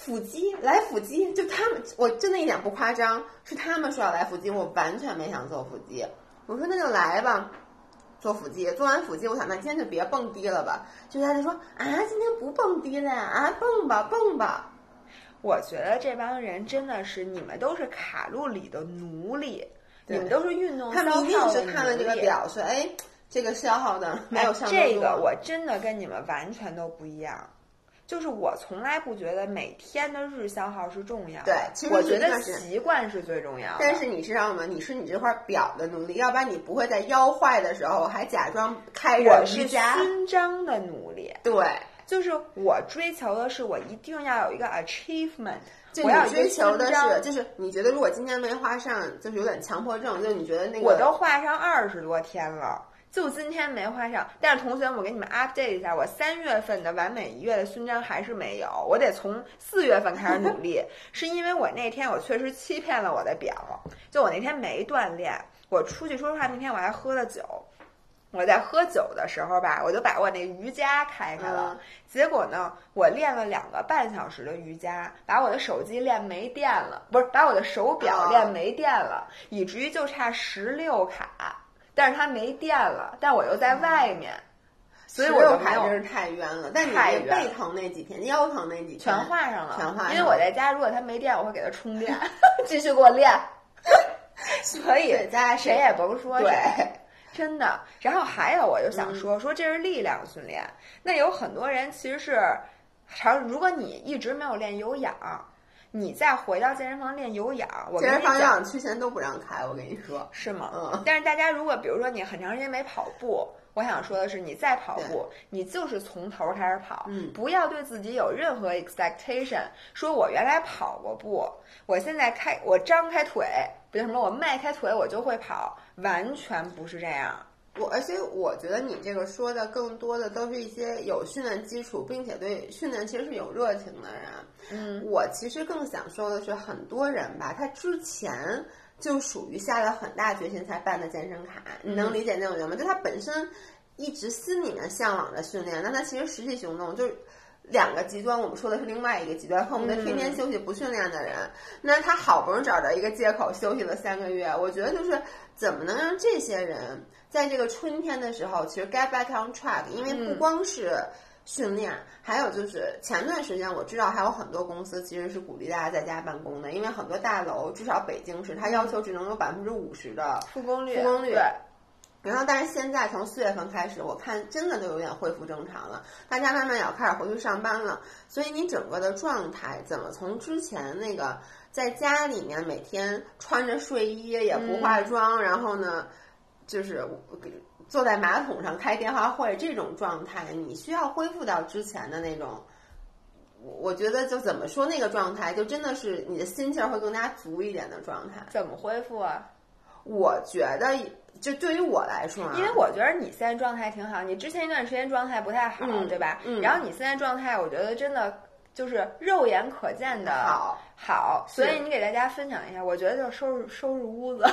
腹肌来腹肌，就他们，我真的一点不夸张，是他们说要来腹肌，我完全没想做腹肌。我说那就来吧，做腹肌。做完腹肌，我想那今天就别蹦迪了吧。就大家说啊，今天不蹦迪了呀，啊蹦吧蹦吧。
我觉得这帮人真的是你们都是卡路里的奴隶，你们都是运动
他们一定是看了这个表，说哎，这个消耗的没有上
这个我真的跟你们完全都不一样。就是我从来不觉得每天的日消耗是重要的，
对其实
我觉得习惯是最重要的。
但是你知道吗？你是你这块表的奴隶，要不然你不会在腰坏的时候还假装开着
我是。勋章的奴隶，
对，
就是我追求的是我一定要有一个 achievement，
就
我要
追求的是，就是你觉得如果今天没画上，就是有点强迫症，就是你觉得那个
我都画上二十多天了，就今天没画上。但是同学们，我给你们 update 一下，我三月份的完美一月的勋章还是没有，我得从四月份开始努力。是因为我那天我确实欺骗了我的表，就我那天没锻炼，我出去说实话，那天我还喝了酒。我在喝酒的时候吧，我就把我那瑜伽开开了，
嗯
结果呢，我练了两个半小时的瑜伽，把我的手机练没电了，不是把我的手表
哦
练没电了，以至于就差十六卡，但是它没电了，但我又在外面，所以我就没有
卡真是太冤了。但你背疼那几天、腰疼那几天
全画上了，
全画上了
因为我在家，如果它没电，我会给它充电，继续给我练。所以
在家
谁也甭说
对
谁，真的。然后还有，我就想
嗯
说，说这是力量训练。那有很多人其实是常，如果你一直没有练有氧，你再回到健身房练有氧，我
健身房
跟你讲，
让去前都不让开，我跟你说。
是吗？
嗯
但是大家如果比如说你很长时间没跑步，我想说的是，你再跑步，你就是从头开始跑，
嗯
不要对自己有任何 expectation，说我原来跑过步，我现在开我张开腿，不叫什么，我迈开腿我就会跑，完全不是这样。
我而且我觉得你这个说的更多的都是一些有训练基础，并且对训练其实是有热情的人。
嗯，
我其实更想说的是，很多人吧，他之前就属于下了很大决心才办的健身卡，你能理解那种人吗？就他本身一直心里面向往着训练，但他其实实际行动就是两个极端，我们说的是另外一个极端，恨不得天天休息不训练的人，那他好不容易找着一个借口休息了三个月，我觉得就是怎么能让这些人在这个春天的时候，其实 get back on track，因为不光是训练，还有就是前段时间我知道还有很多公司其实是鼓励大家在家办公的，因为很多大楼，至少北京市，它要求只能有百分之五十的
复工率，
复工率
对。
然后，但是现在从四月份开始，我看真的都有点恢复正常了，大家慢慢也要开始回去上班了。所以你整个的状态怎么从之前那个在家里面每天穿着睡衣也不化妆，然后呢，就是坐在马桶上开电话会这种状态，你需要恢复到之前的那种。我我觉得就怎么说那个状态，就真的是你的心气儿会更加足一点的状态。
怎么恢复啊？
我觉得。就对于我来说，
因为我觉得你现在状态挺好，你之前一段时间状态不太好，对吧？
嗯。
然后你现在状态，我觉得真的就是肉眼可见的
好，
好。所以你给大家分享一下，我觉得就是收拾收拾屋子。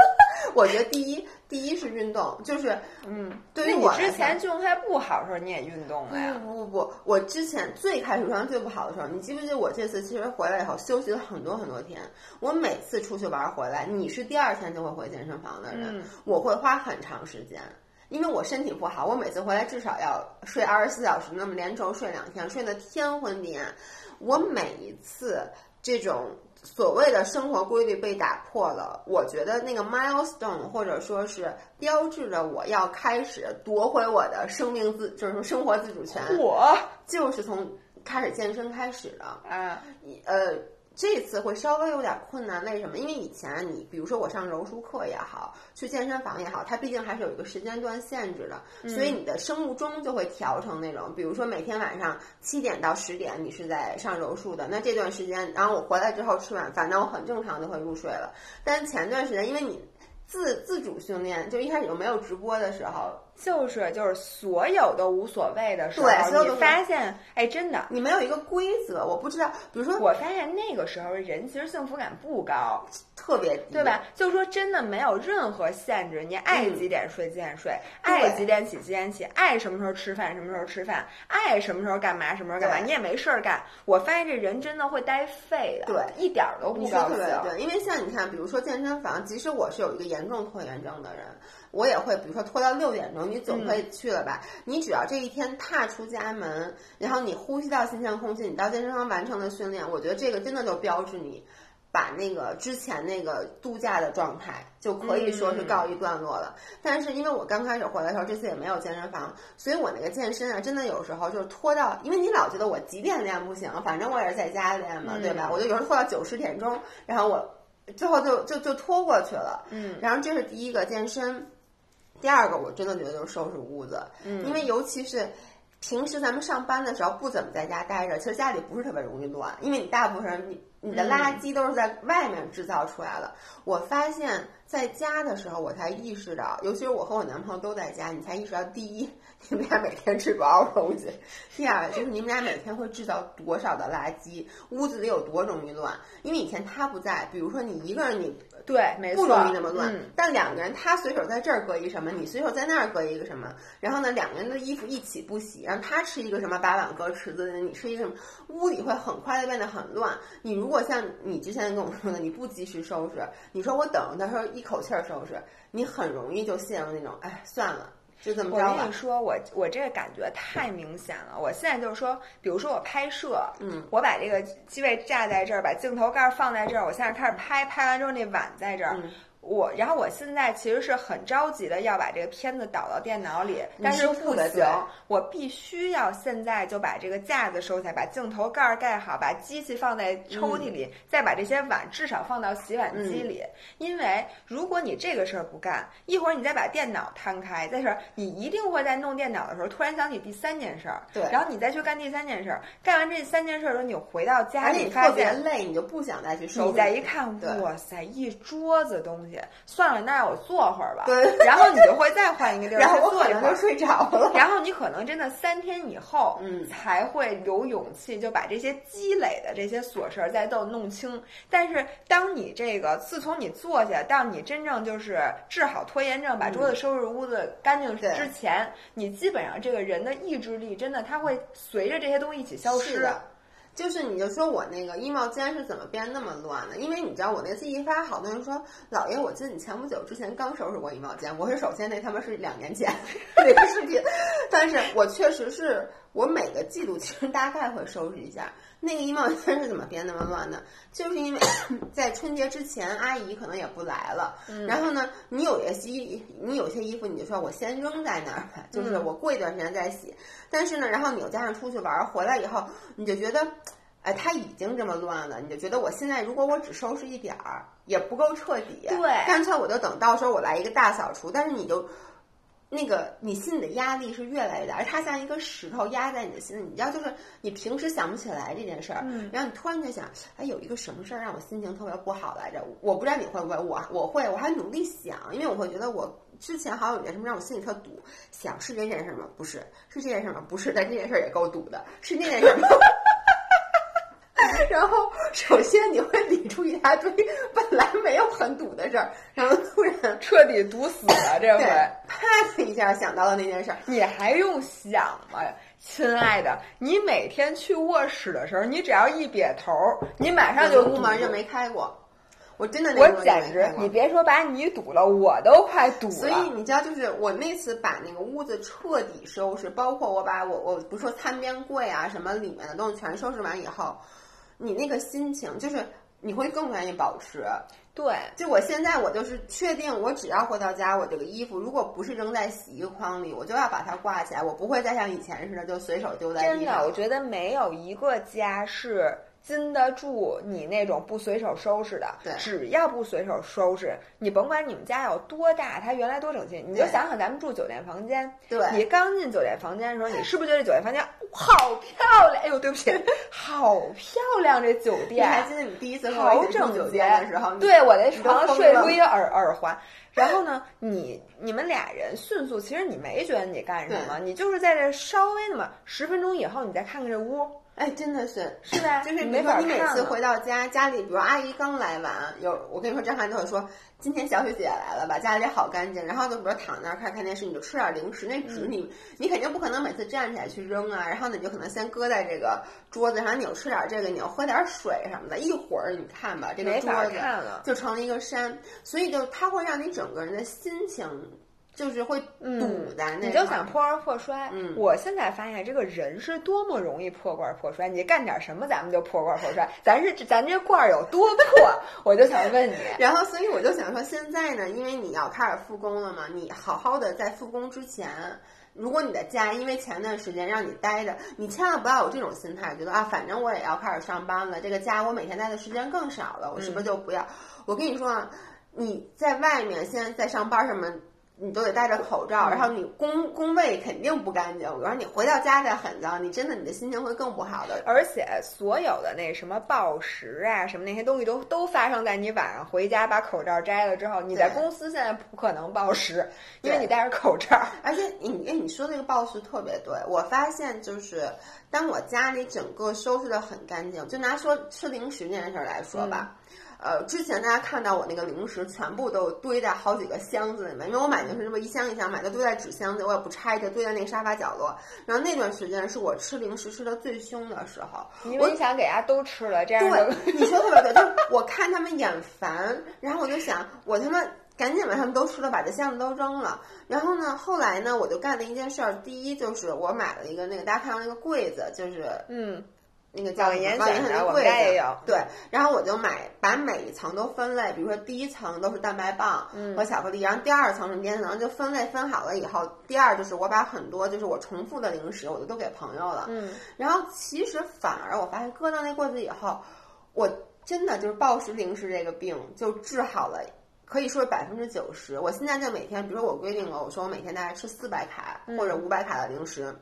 我觉得第一，第一是运动，就是
嗯，
对于我
之前状态不好的时候你也运动了呀？
不不不，我之前最开始状态最不好的时候，你记不记得我这次其实回来以后休息了很多很多天？我每次出去玩回来，你是第二天就会回健身房的人，我会花很长时间，因为我身体不好，我每次回来至少要睡二十四小时，那么连轴睡两天，睡得天昏地暗。我每一次这种。所谓的生活规律被打破了，我觉得那个 milestone 或者说是标志着我要开始夺回我的生命自，就是说生活自主权。
我
就是从开始健身开始的
啊，
呃。这次会稍微有点困难，为什么？因为以前你比如说我上柔术课也好，去健身房也好，它毕竟还是有一个时间段限制的，所以你的生物钟就会调成那种，比如说每天晚上七点到十点你是在上柔术的，那这段时间，然后我回来之后吃晚饭，那我很正常就会入睡了。但前段时间因为你自自主训练，就一开始就没有直播的时候。
就是就是所有都无所谓的时候，
你
发现哎，真的，
你没有一个规则，我不知道。比如说，
我发现那个时候人其实幸福感不高，
特别低，
对吧？就说真的没有任何限制，你爱几点睡几点睡，爱几点起几点起，爱什么时候吃饭什么时候吃饭，爱什么时候干嘛什么时候干嘛，你也没事儿干。我发现这人真的会呆废的，
对，
一点都不高兴。
对，因为像你看，比如说健身房，即使我是有一个严重拖延症的人。我也会，比如说拖到六点钟，你总可以去了吧？你只要这一天踏出家门，然后你呼吸到新鲜空气，你到健身房完成了训练，我觉得这个真的就标志你把那个之前那个度假的状态就可以说是告一段落了。但是因为我刚开始回来的时候，这次也没有健身房，所以我那个健身啊，真的有时候就是拖到，因为你老觉得我几点练不行，反正我也是在家练嘛，对吧？我就有时候拖到九十点钟，然后我最后就就就拖过去了。
嗯，
然后这是第一个健身。第二个，我真的觉得就是收拾屋子，因为尤其是平时咱们上班的时候不怎么在家待着，其实家里不是特别容易乱，因为你大部分人你你的垃圾都是在外面制造出来的。我发现在家的时候，我才意识到，尤其是我和我男朋友都在家，你才意识到，第一，你们俩每天吃多少东西；第二，就是你们俩每天会制造多少的垃圾，屋子里有多容易乱。因为以前他不在，比如说你一个人你。
对，没
错，不容易那么乱。但两个人，他随手在这儿搁一什么，你随手在那儿搁一个什么，然后呢，两个人的衣服一起不洗，然后他吃一个什么把碗搁池子里，你吃一个什么，屋里会很快的变得很乱。你如果像你之前跟我说的，你不及时收拾，你说我等，他说一口气儿收拾，你很容易就陷入那种，哎，算了。就这么着
我跟你说，我我这个感觉太明显了。我现在就是说，比如说我拍摄，
嗯，
我把这个机位架在这儿，把镜头盖放在这儿，我现在开始拍，拍完之后那碗在这儿。我，然后我现在其实是很着急的要把这个片子导到电脑里，但是不行，我必须要现在就把这个架子收起来，把镜头盖儿盖好，把机器放在抽屉里，再把这些碗至少放到洗碗机里。因为如果你这个事儿不干，一会儿你再把电脑摊开，再是，你一定会在弄电脑的时候突然想起第三件事儿，
对，
然后你再去干第三件事儿，干完这三件事儿的时候，你回到家里
特别累，你就不想再去收。
你再一看，哇塞，一桌子东西。西，算了，那让我坐会儿吧。
对，
然后你就会再换一个地儿
然后我
去坐一会儿
可能就。睡着了。
然后你可能真的三天以后，
嗯
才会有勇气就把这些积累的这些琐事儿再都弄清。但是当你这个自从你坐下到你真正就是治好拖延症，把桌子收拾屋子干净之前，你基本上这个人的意志力真的它会随着这些东西一起消失。
是的，就是你就说我那个衣帽间是怎么变那么乱的？因为你知道我那次一发，好多人说姥爷，我记得你前不久之前刚收拾过衣帽间。我是首先那他妈是两年前 那个视频，但是我确实是我每个季度其实大概会收拾一下。那个衣帽间是怎么变那么乱的？就是因为 在春节之前，阿姨可能也不来了，然后呢，你有些衣，你有些衣服，你就说我先扔在那儿吧，就是我过一段时间再洗。但是呢，然后你又加上出去玩儿回来以后，你就觉得，哎，它已经这么乱了，你就觉得我现在如果我只收拾一点儿，也不够彻底，
对
干脆我就等到时候我来一个大扫除。但是你就。那个你心里的压力是越来越大，而它像一个石头压在你的心里。你知道，就是你平时想不起来这件事儿，
嗯
然后你突然就想，哎，有一个什么事儿让我心情特别不好来着？我不知道你会不会，我我会，我还努力想，因为我会觉得我之前好像有件什么让我心里特堵，想是这件事儿吗？不是，是这件事儿吗？不是，但这件事儿也够堵的，是那件事儿吗？然后，首先你会理出一大堆本来没有很堵的事儿，然后突然
彻底堵死了这回。，
啪的一下想到了那件事儿，
你还用想吗，亲爱的？你每天去卧室的时候，你只要一瘪头，你马上就
屋门就没开过，我真的那
我简直你别说把你堵了，我都快堵了。
所以你知道，就是我那次把那个屋子彻底收拾，包括我把我我不说餐边柜啊什么里面的东西全收拾完以后，你那个心情就是你会更愿意保持。
对，
就我现在我就是确定，我只要回到家，我这个衣服如果不是扔在洗衣筐里，我就要把它挂起来，我不会再像以前似的就随手丢在
真的，我觉得没有一个家是经得住你那种不随手收拾的。
对。
只要不随手收拾，你甭管你们家有多大，它原来多整齐，你就想想咱们住酒店房间，
对。
你刚进酒店房间的时候，你是不是觉得酒店房间好漂亮？哎呦，对不起，好漂亮这酒店。
你
店。
还记得你第一次
好整洁
酒店的时候，
对我在床上睡出一个耳 耳环，然后呢，你你们俩人迅速，其实你没觉得你干什么，你就是在这稍微那么十分钟以后，你再看看这屋，
哎，真的是
是吧？
就是
没法
你每次回到家，家里比如阿姨刚来完，有我跟你说，张涵都会说今天小雪姐来了吧，家里好干净。然后就比如躺那儿看看电视，你就吃点零食，那
嗯
纸你、你肯定不可能每次站起来去扔啊，然后你就可能先搁在这个桌子上，你又吃点这个，你又喝点水什么的，一会儿你看吧，这个桌子。就成了一个山，所以就它会让你整个人的心情就是会堵在那、
嗯你就想。破罐破摔。
嗯
我现在发现这个人是多么容易破罐破摔，你干点什么咱们就破罐破摔，咱是咱这罐儿有多破？我就想问你，
然后，所以我就想说，现在呢，因为你要开始复工了嘛，你好好的在复工之前，如果你的家因为前段时间让你待着，你千万不要有这种心态，觉得啊，反正我也要开始上班了，这个家我每天待的时间更少了，我是不是就不要？我跟你说啊，你在外面现在在上班什么。你都得戴着口罩，然后你工工位肯定不干净。然后你回到家再很脏，你真的你的心情会更不好的。
而且所有的那什么暴食啊，什么那些东西都都发生在你晚上回家把口罩摘了之后。你在公司现在不可能暴食，因为你戴着口罩。
而且你，哎，你说这个暴食特别对，我发现就是当我家里整个收拾的很干净，就拿说吃零食这件事儿来说吧。呃，之前大家看到我那个零食全部都堆在好几个箱子里面，因为我买零食这么一箱一箱买，的堆在纸箱子，我也不拆它，堆在那个沙发角落。然后那段时间是我吃零食吃的最凶的时候，
因为你想给大家都吃了，这样就
对，你说特别对，就是我看他们眼烦，然后我就想，我他妈赶紧把他们都吃了，把这箱子都扔了。然后呢，后来呢，我就干了一件事儿，第一就是我买了一个那个大家看到那个柜子，就是
嗯，
那个叫
往严
往
选的我们
严的柜子，
家也有
对，然后我就买把每一层都分类，比如说第一层都是蛋白棒和巧克力，然后第二层是棉层，就分类分好了以后，第二就是我把很多就是我重复的零食，我就都给朋友了。
嗯，
然后其实反而我发现搁到那柜子以后，我真的就是暴食零食这个病就治好了。可以说是百分之九十。我现在就每天，比如说我规定了，我说我每天大概吃四百卡或者五百卡的零食，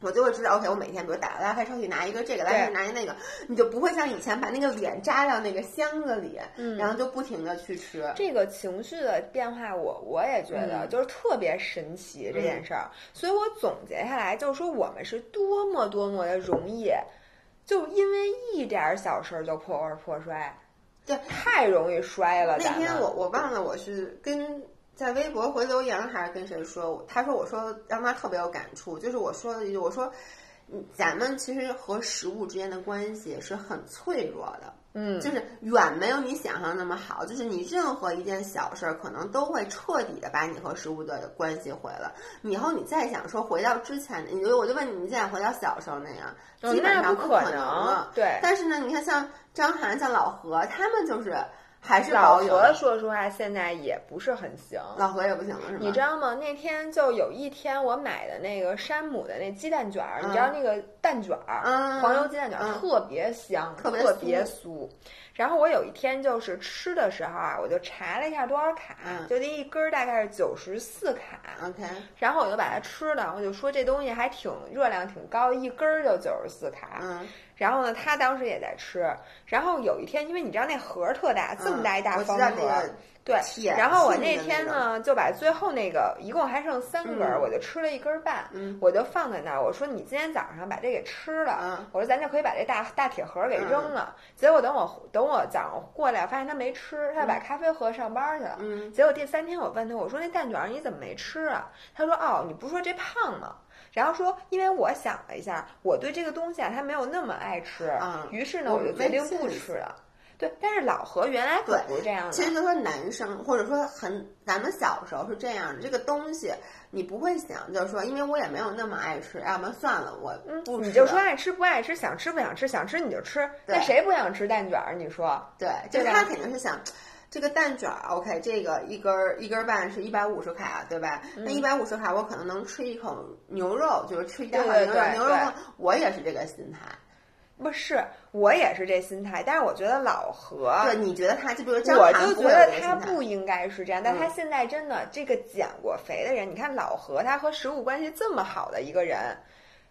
我就会知道，OK，我每天比如打拉开抽屉拿一个这个，拉开拿一个那个，你就不会像以前把那个脸扎到那个箱子里，
嗯。
然后就不停的去吃。
这个情绪的变化我，我也觉得
嗯。
就是特别神奇这件事儿，所以我总结下来就是说，我们是多么多么的容易，就因为一点儿小事儿就破罐破摔，
对，
太容易摔了。
那天我我忘了我是跟在微博回留言还是跟谁说，他说我说让他特别有感触，就是我说了一句，我说，嗯，咱们其实和食物之间的关系是很脆弱的。
嗯，
就是远没有你想象那么好，就是你任何一件小事儿，可能都会彻底的把你和食物的关系毁了。以后你再想说回到之前，你就我就问你，你再想回到小时候那样，
哦
基本上
不可
可能了。
对，
但是呢，你看像张涵、像老何，他们就是还是
老何说实话现在也不是很行。
老何也不行了，是吗？
你知道吗？那天就有一天我买的那个山姆的那鸡蛋卷儿，你知道那个蛋卷儿，
嗯
黄油鸡蛋卷儿、
嗯
特别香，
特别
别酥。然后我有一天就是吃的时候啊，我就查了一下多少卡，
嗯
就那一根儿大概是九十四卡。
OK，
然后我就把它吃了，我就说这东西还挺热量挺高，一根儿就九十四卡。
嗯，
然后呢，他当时也在吃。然后有一天，因为你知道那盒儿特大，这么大一大方盒对。然后我那天，呢，就把最后那个一共还剩三根我就吃了一根儿半，
嗯
我就放在那儿。我说你今天早上把这给吃了，
嗯
我说咱就可以把这大大铁盒儿给扔了。结果等我等我早上过来，发现他没吃，他把咖啡喝上班去了。
嗯
结果第三天我问他，我说那蛋卷儿你怎么没吃啊？他说哦，你不是说这胖吗？然后说，因为我想了一下，我对这个东西啊，他没有那么爱吃，
嗯
于是呢，
我
我就决定不吃了。对，但是老何原来可不是这样的。
其实就说男生，或者说很，咱们小时候是这样的，这个东西你不会想，就是说，因为我也没有那么爱吃，要么算了，我
嗯
不，吃。
你就说爱吃不爱吃，想吃不想吃，想吃你就吃。那谁不想吃蛋卷儿？你说？
对，就他肯定是想。这个蛋卷儿，OK，这个一根儿一根儿半是一百五十卡，对吧？
嗯
那一百五十卡，我可能能吃一口牛肉，就是吃一大块牛肉。牛肉，我也是这个心态。
不是，我也是这心态，但是我觉得老何，
对，你觉得他就比如张
我就觉得他不应该是这样，但他
嗯
现在真的这个减过肥的人，你看老何，他和食物关系这么好的一个人。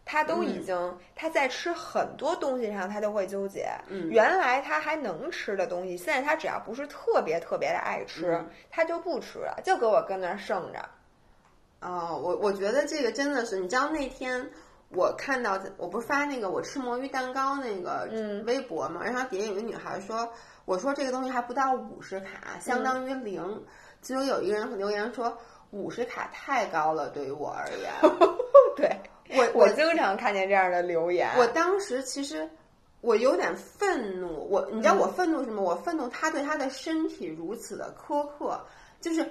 他都已
嗯
经，他在吃很多东西上，他都会纠结。
嗯
原来他还能吃的东西，现在他只要不是特别特别的爱吃，
嗯
他就不吃了，就给我跟那儿剩着。
哦，我我觉得这个真的是，你知道那天我看到，我不是发那个我吃魔芋蛋糕那个
嗯。
微博嘛，然后底下有个女孩说，我说这个东西还不到五十卡，相当于零，结果有一个人留言说五十卡太高了，对于我而言，
对
我
我经常看见这样的留言。
我当时其实我有点愤怒，我你知道
嗯。
我愤怒什么？我愤怒他对他的身体如此的苛刻，就是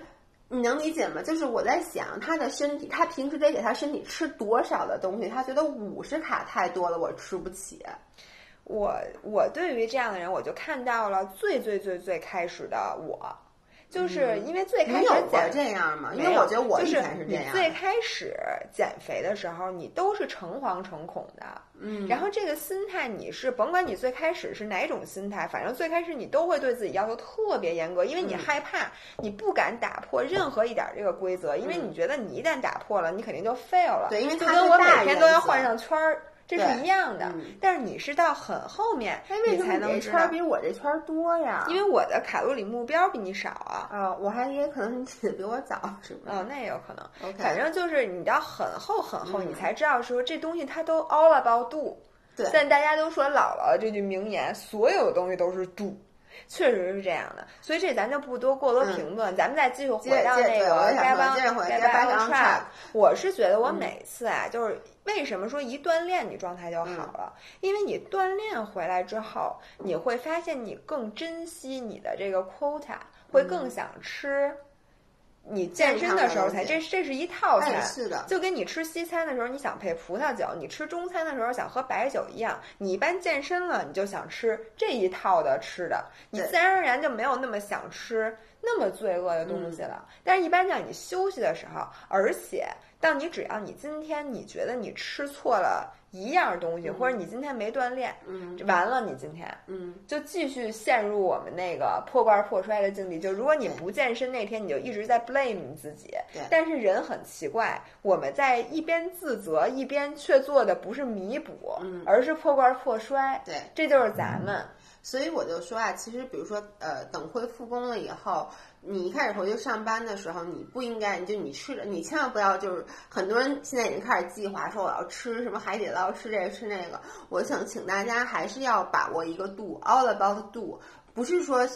你能理解吗？就是我在想他的身体，他平时得给他身体吃多少的东西？他觉得五十卡太多了，我吃不起。
我我对于这样的人，我就看到了最最最最开始的我，就是因为最开始减
这样吗？因为我觉得我以前是这样。
最开始减肥的时候，你都是诚惶诚恐的。
嗯，
然后这个心态，你是甭管你最开始是哪种心态，反正最开始你都会对自己要求特别严格，因为你
嗯
害怕，你不敢打破任何一点这个规则，因为
嗯
你觉得你一旦打破了，你肯定就 fail 了。
对因为
就跟我每天都要换上圈儿。这是一样的，
嗯
但是你是到很后面，你才能
圈儿，比我这圈儿多呀？
因为我的卡路里目标比你少啊。
啊、我还以为可能是你起的比我早，是不是？
嗯，那也有可能。反正就是你到很后很后，
嗯
你才知道说这东西它都 all about do。
对
但大家都说姥姥这句名言，所有的东西都是 do。确实是这样的，所以这咱就不多过多评论，咱们再继续回到那个该帮该帮 track。我是觉得我每次啊，就是为什么说一锻炼你状态就好了，因为你锻炼回来之后，你会发现你更珍惜你的这个 quota，会更想吃。你健身的时候才，这这是一套餐，
哎，是的，
就跟你吃西餐的时候，你想配葡萄酒；你吃中餐的时候想喝白酒一样。你一般健身了，你就想吃这一套的吃的，你自然而然就没有那么想吃那么罪恶的东西了。但是，一般在你休息的时候，而且当你只要你今天你觉得你吃错了一样东西，或者你今天没锻炼，
嗯
完了，你今天
嗯
就继续陷入我们那个破罐破摔的境地。就如果你不健身那天，你就一直在 blame 你自己。
对
但是人很奇怪，我们在一边自责，一边却做的不是弥补，
嗯
而是破罐破摔。
对，
这就是咱们。
所以我就说啊，其实比如说，呃，等会复工了以后，你一开始回去上班的时候，你不应该，就你吃的，你千万不要就是很多人现在已经开始计划说我要吃什么海底捞，吃这个吃那个。我想请大家还是要把握一个度，all about 度，不是说。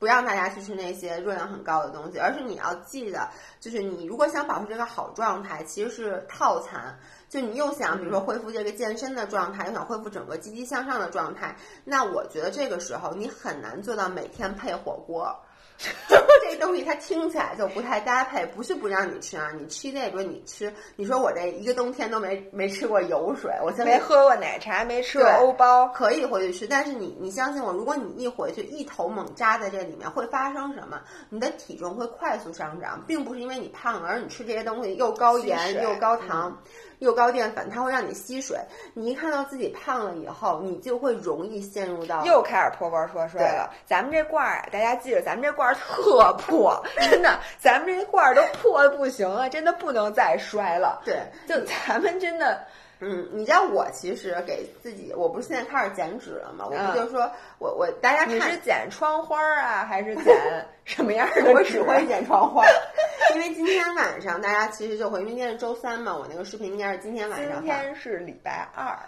不让大家去吃那些热量很高的东西，而是你要记得，就是你如果想保持这个好状态，其实是套餐。就你又想，比如说恢复这个健身的状态，又想恢复整个积极向上的状态，那我觉得这个时候你很难做到每天配火锅。这东西它听起来就不太搭配，不是不让你吃啊，你吃那个你吃，你说我这一个冬天都没没吃过油水，我现在
没喝过奶茶，没吃过欧包，
可以回去吃，但是你你相信我，如果你一回去一头猛扎在这里面，会发生什么？你的体重会快速上涨，并不是因为你胖了，而你吃这些东西又高盐又高糖。又高淀粉，它会让你吸水。你一看到自己胖了以后，你就会容易陷入到
又开始破罐破摔了。咱们这罐儿啊，大家记着，咱们这罐儿特破，真的，咱们这罐儿都破的不行了，真的不能再摔了。
对，
就咱们真的。
嗯，你知道我其实给自己，我不是现在开始减脂了吗？我
嗯
不就说我我大家看
你是剪窗花啊，还是剪 什么样的？
我只会剪窗花，因为今天晚上大家其实就会，因为今天是周三嘛，我那个视频应该是今天晚上
今天是礼拜二。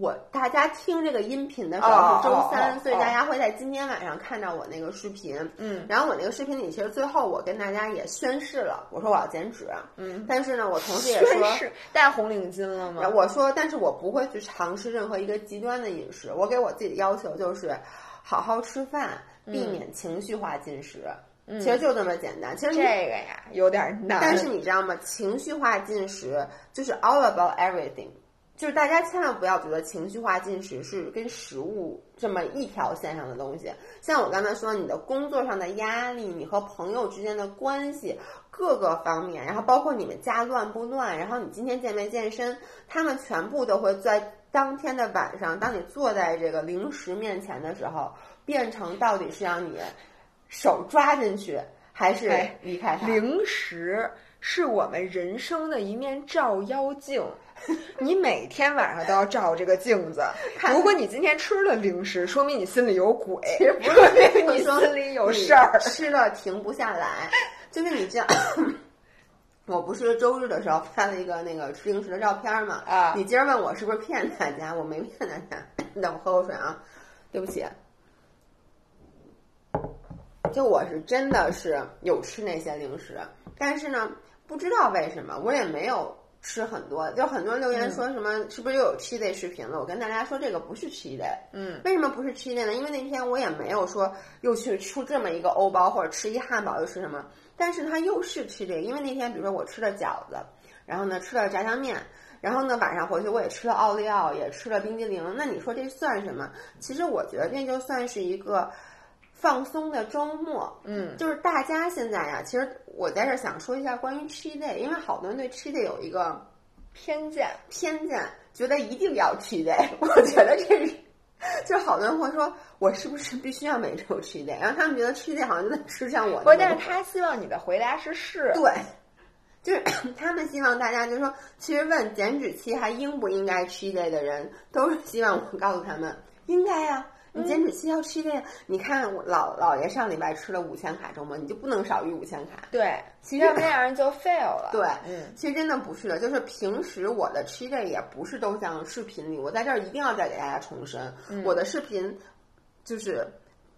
我大家听这个音频的时候是周三，所以大家会在今天晚上看到我那个视频。
嗯，
然后我那个视频里，其实最后我跟大家也宣誓了，我说我要减脂。
嗯，
但是呢，我同时也说，
是戴红领巾了吗？
我说，但是我不会去尝试任何一个极端的饮食。我给我自己的要求就是好好吃饭，避免情绪化进食。
嗯、
其实就这么简单。其实
这个呀有点难。
但是你知道吗？情绪化进食就是 all about everything。就是大家千万不要觉得情绪化进食是跟食物这么一条线上的东西。像我刚才说，你的工作上的压力，你和朋友之间的关系，各个方面，然后包括你们家乱不乱，然后你今天健没健身，他们全部都会在当天的晚上，当你坐在这个零食面前的时候，变成到底是让你手抓进去，还是离开它？
零食是我们人生的一面照妖镜。你每天晚上都要照这个镜子。如果你今天吃了零食，说明你心里有鬼，说明你心里有事儿，
吃了停不下来。就是你这样，我不是周日的时候拍了一个那个吃零食的照片嘛？
啊，
你今儿问我是不是骗大家，我没骗大家。你等我喝口水啊，对不起。就我是真的是有吃那些零食，但是呢，不知道为什么我也没有。吃很多，就很多人留言说什么、
嗯、
是不是又有 cheat day 视频了？我跟大家说这个不是 cheat day，
嗯，
为什么不是 cheat day 呢？因为那天我也没有说又去出这么一个欧包或者吃一汉堡又吃什么，但是它又是 cheat day，因为那天比如说我吃了饺子，然后呢吃了炸酱面，然后呢晚上回去我也吃了奥利奥，也吃了冰激凌，那你说这算什么？其实我觉得这就算是一个。放松的周末，
嗯，
就是大家现在呀，其实我在这想说一下关于 cheat day，因为好多人对 cheat day 有一个
偏见，
偏见，觉得一定要 cheat day。我觉得这是，就是好多人会说，我是不是必须要每周 cheat day？然后他们觉得 cheat day 好像就能吃上我。
不，但是他希望你的回答是是，
对，就是 他们希望大家就是说，其实问减脂期还应不应该 cheat day 的人，都是希望我告诉他们应该呀、啊。你减脂期要吃这个，你看我老姥爷上礼拜吃了五千卡周末，你就不能少于五千卡。
对，
其实
那样人就 fail 了。
对，
嗯，
其实真的不是的，就是平时我的吃这也不是都像视频里，我在这儿一定要再给大家重申，
嗯、
我的视频就是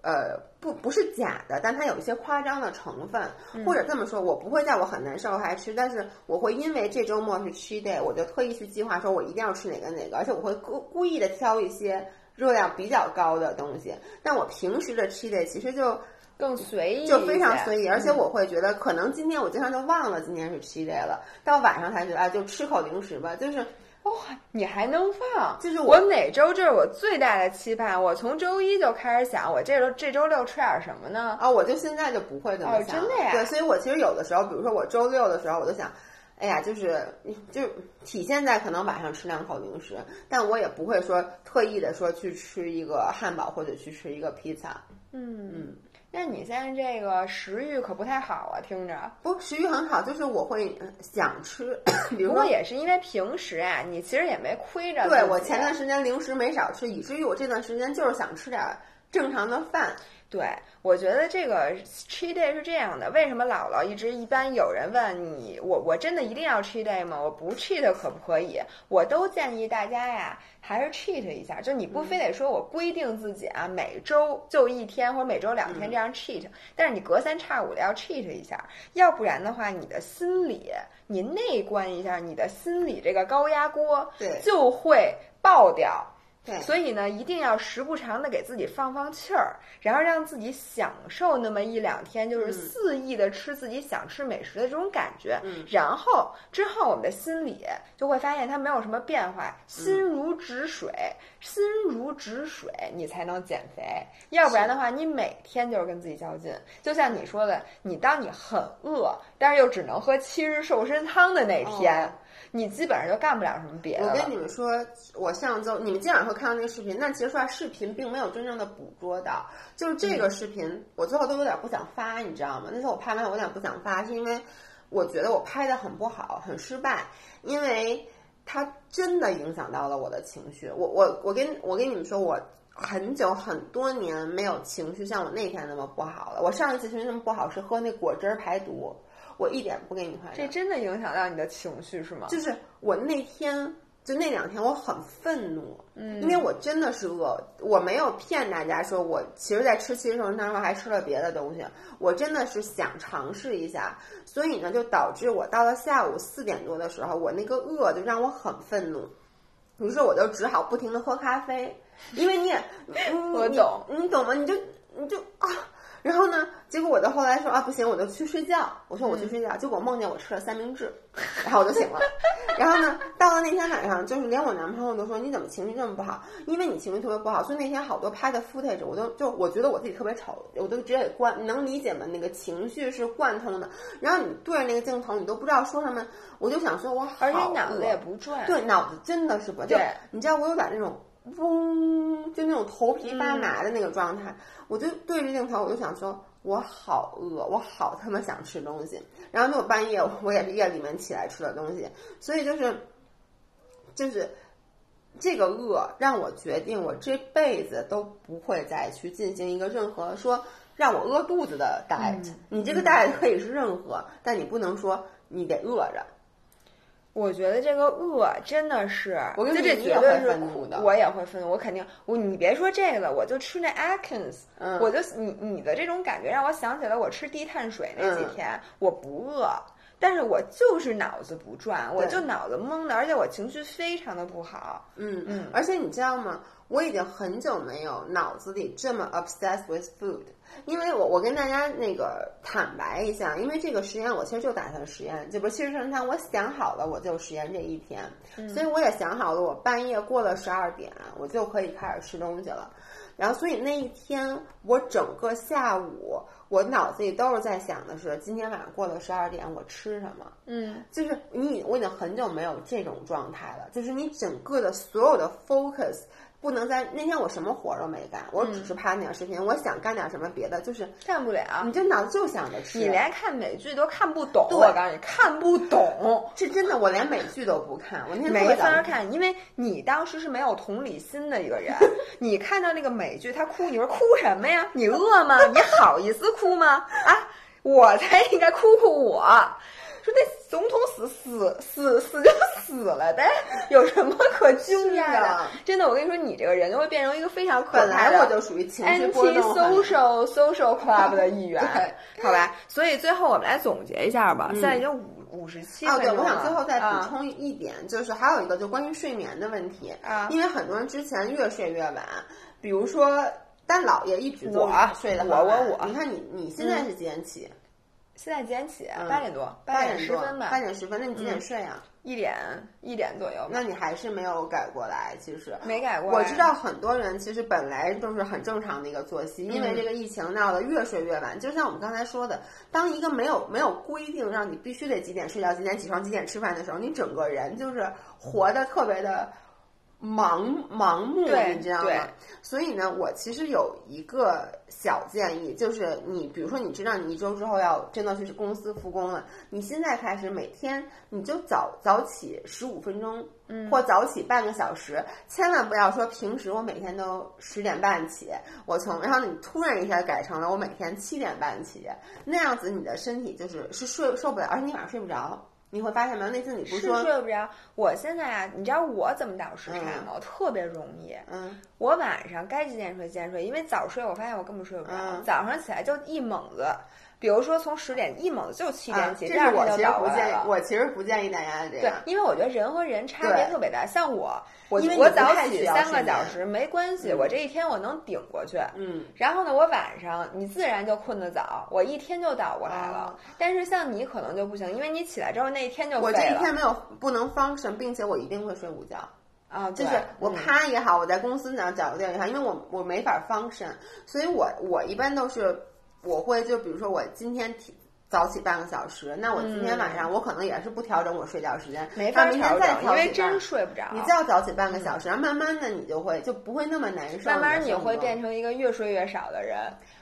呃不不是假的，但它有一些夸张的成分，
嗯、
或者这么说，我不会在我很难受还吃，但是我会因为这周末是 cheat day，我就特意去计划说我一定要吃哪个哪个，而且我会故故意的挑一些。热量比较高的东西，但我平时的 cheat day 其实就
更随意，
就非常随意，而且
嗯
我会觉得，可能今天我经常就忘了今天是 cheat day 了，到晚上才觉得啊，就吃口零食吧，就是
哇、哦，你还能放？
就是
我每周这是我最大的期盼，我从周一就开始想，我这周这周六吃点什么呢？
啊，我就现在就不会这么想，
哦、真的呀？
对，所以我其实有的时候，比如说我周六的时候，我就想。哎呀，就是就体现在可能晚上吃两口零食，但我也不会说特意的说去吃一个汉堡或者去吃一个披萨。
嗯嗯，那你现在这个食欲可不太好啊，听着。
不，食欲很好，就是我会想吃，
不过也是因为平时啊，你其实也没亏着。
对我前段时间零食没少吃，以至于我这段时间就是想吃点正常的饭。
对，我觉得这个 cheat day 是这样的。为什么姥姥一直一般有人问你，我我真的一定要 cheat day 吗？我不 cheat 可不可以？我都建议大家呀，还是 cheat 一下。就你不非得说我规定自己啊，每周就一天或者每周两天这样 cheat，但是你隔三差五的要 cheat 一下，要不然的话，你的心理你内观一下，你的心理这个高压锅
对
就会爆掉。
对，
所以呢，一定要时不常的给自己放放气儿，然后让自己享受那么一两天，就是肆意的吃自己想吃美食的这种感觉。
嗯，
然后之后我们的心理就会发现它没有什么变化，心如止水，心如止水，你才能减肥。要不然的话，你每天就是跟自己较劲。就像你说的，你当你很饿，但是又只能喝七日瘦身汤的那天。你基本上就干不了什么别的。
我跟你们说，我上周你们今晚会看到那个视频，但其实说实话，视频并没有真正的捕捉到。就是这个视频，我最后都有点不想发，你知道吗？那时候我拍完，我有点不想发，是因为我觉得我拍的很不好，很失败，因为它真的影响到了我的情绪。我我我跟我跟你们说，我很久很多年没有情绪像我那天那么不好了。我上一次情绪那么不好是喝那果汁儿排毒。我一点不给你夸张，
这真的影响到你的情绪是吗？
就是我那天就那两天我很愤怒，嗯，因为我真的是饿，我没有骗大家说我其实，在吃七十生汤时候还吃了别的东西，我真的是想尝试一下，所以呢，就导致我到了下午四点多的时候，我那个饿就让我很愤怒，于是我就只好不停的喝咖啡，因为你也，
我懂，
你懂吗？你就你就啊。然后呢？结果我就后来说啊，不行，我就去睡觉。我说我去睡觉。结果梦见我吃了三明治，然后我就醒了。然后呢，到了那天晚上，就是连我男朋友都说你怎么情绪这么不好？因为你情绪特别不好，所以那天好多拍的 footage 我都就我觉得我自己特别丑，我都直接给关。你能理解吗？那个情绪是贯通的。然后你对着那个镜头，你都不知道说什么。我就想说，我好，
而且脑子也不转。
对，脑子真的是不
对。
你知道我有点那种。嗡，就那种头皮发麻的那个状态，我就对着镜头，我就想说，我好饿，我好他妈想吃东西。然后那我半夜，我也是夜里面起来吃的东西，所以就是，就是这个饿让我决定，我这辈子都不会再去进行一个任何说让我饿肚子的 diet。你这个 diet 可以是任何，但你不能说你得饿着。
我觉得这个饿真的是，
我跟
这绝对是苦
的，
我也会愤怒。我肯定，我你别说这个了，我就吃那 Atkins，我就你你的这种感觉让我想起来我吃低碳水那几天，我不饿，但是我就是脑子不转，我就脑子懵的，而且我情绪非常的不好。
嗯嗯，而且你知道吗？我已经很久没有脑子里这么 obsessed with food。因为我我跟大家那个坦白一下，因为这个实验我其实就打算实验，这不其实正常，我想好了我就实验这一天，所以我也想好了，我半夜过了十二点，我就可以开始吃东西了。然后所以那一天我整个下午，我脑子里都是在想的是今天晚上过了十二点我吃什么。
嗯，
就是你我已经很久没有这种状态了，就是你整个的所有的 focus。不能在那天我什么活儿都没干，我只是拍那个视频。我想干点什么别的，就是
干不了。
你这脑子就想着吃，
你连看美剧都看不懂。我告诉你，看不懂，
这真的。我连美剧都不看，我那天
没法看，因为你当时是没有同理心的一个人。你看到那个美剧，他哭，你说哭什么呀？你饿吗？你好意思哭吗？啊，我才应该哭哭我。说那总统死死死死就死了呗，有什么可惊讶的？真的，我跟你说，你这个人就会变成一个非常可
本来我就属于情绪波动
social social club 的一员，好吧？所以最后我们来总结一下吧。现在已经五五十七
分钟了。对，我想最后再补充一点，就是还有一个就关于睡眠的问题
啊，
因为很多人之前越睡越晚，比如说，但姥爷一直
我
睡的
我我我，
你看你你现在是几点起？
现在几点起？
嗯
八点多，
八
点十分吧，
八点十分。那你几点
嗯
睡啊？
一点一点左右。
那你还是没有改过来，其实。
没改过来。
我知道很多人其实本来都是很正常的一个作息，因为
嗯
这个疫情闹得越睡越晚。就像我们刚才说的，当一个没有没有规定让你必须得几点睡觉、几点起床、几点吃饭的时候，你整个人就是活得特别的盲盲目，
对
你知道吗？所以呢，我其实有一个小建议，就是你比如说你知道你一周之后要真的去公司复工了，你现在开始每天你就早早起十五分钟，
嗯
或早起半个小时，千万不要说平时我每天都十点半起，我从然后你突然一下改成了我每天七点半起，那样子你的身体就是是睡受不了，而且你晚上睡不着。你会发现没有？那次你不
是睡不着。我现在啊，你知道我怎么倒时差吗？我特别容易。
嗯
我晚上该几点睡几点睡，因为早睡我发现我根本睡不着，
嗯
早上起来就一猛子，比如说从十点一猛就七
啊
点起，
这是我其实。不建议我其实不建议大家这
对
样。，
因为我觉得人和人差别特别大。像我，我
因为
我早起三个小时没关系，
嗯
我这一天我能顶过去。
嗯，
然后呢，我晚上你自然就困得早，我一天就倒过来了。
哦
但是像你可能就不行，因为你起来之后那一天就
我这一天没有不能 function，并且我一定会睡午觉。
啊，对
就是我
嗯
趴也好，我在公司呢找个地儿也好，因为我我没法 function，所以我我一般都是我会就比如说我今天提早起半个小时，那我今天晚上我可能也是不调整我睡觉时间，
嗯没法
那明天
调整，因
再调起
为真睡不着。
你就要早起半个小时，然后慢慢的你就会就不会那么难受，
慢慢你会变成一个越睡越少的人。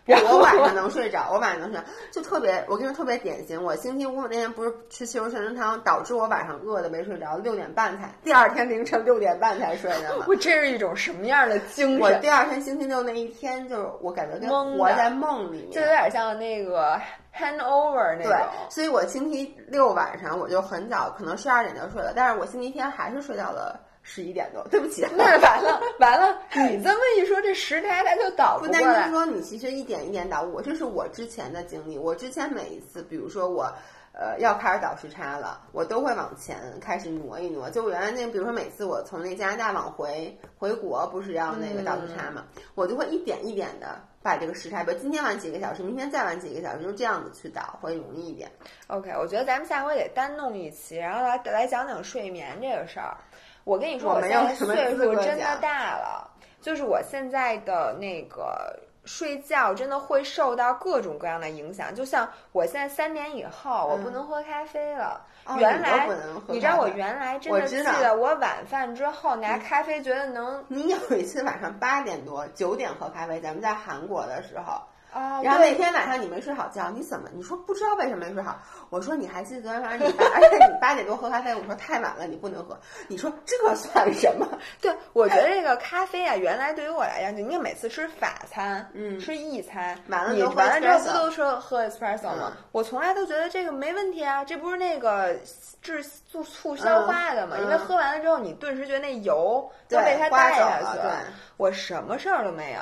我晚上能睡着，我晚上能睡着，就特别，我跟你说特别典型。我星期五那天不是吃西湖圣人汤，导致我晚上饿的没睡着，六点半才，第二天凌晨六点半才睡的嘛。
我这是一种什么样的精神？
我第二天星期六那一天，就是我感觉跟活在梦里面
就有。点像那个 handover 那
对
种。，
所以我星期六晚上我就很早，可能十二点就睡了，但是我星期天还是睡到了十一点多。对不起，
那完了 完了，你这么一说，这时差它就倒
不
过来。
单是说你其实一点一点倒，我这是我之前的经历。我之前每一次，比如说我。呃，要开始倒时差了，我都会往前开始挪一挪。就我原来那，比如说每次我从那加拿大往回回国，不是要那个倒时差嘛，我就会一点一点的把这个时差，比如今天晚几个小时，明天再晚几个小时，就这样子去倒，会容易一点。
OK，我觉得咱们下回得单弄一期，然后来来讲讲睡眠这个事儿。我跟你说，
我
我现在
没有什么
岁数真的大了，就是我现在的那个睡觉真的会受到各种各样的影响。就像我现在三点以后，我不能喝咖啡了。
哦
原来你知道我原来真的记得，我晚饭之后拿咖啡，觉得能
你有一次晚上八点多、九点喝咖啡，咱们在韩国的时候，
啊，
然后那天晚上你没睡好觉，你怎么？你说不知道为什么没睡好？我说你还记得昨天晚上你八，而且你八点多喝咖啡，我说太晚了，你不能喝。你说这算什么？
对，我觉得这个咖啡啊，原来对于我来讲，就你每次吃法餐，
嗯
吃意餐，
完了
你完了之后不都说喝 espresso 吗？
嗯
我从来都觉得这个没问题啊，这不是那个治促促消化的嘛？
嗯
因为喝完了之后，你顿时觉得那油都被它带下去
了对
我什么事儿都没有。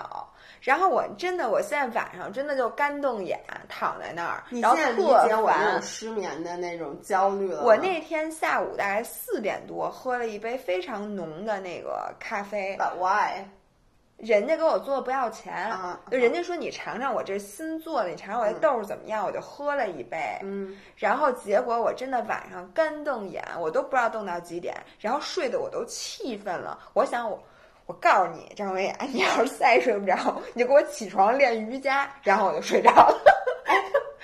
然后我真的，我现在晚上真的就干瞪眼躺在那儿，然后
你现在理
特
解我那种。失眠的那种焦虑了。
我那天下午大概四点多喝了一杯非常浓的那个咖啡
，But why？
人家给我做不要钱，
啊
就人家说你尝尝我这新做的，你尝尝我这豆儿怎么样，我就喝了一杯，
嗯，
然后结果我真的晚上干瞪眼，我都不知道瞪到几点，然后睡得我都气愤了，我想我。我告诉你，张维雅，你要是再睡不着，你就给我起床练瑜伽，然后我就睡着了。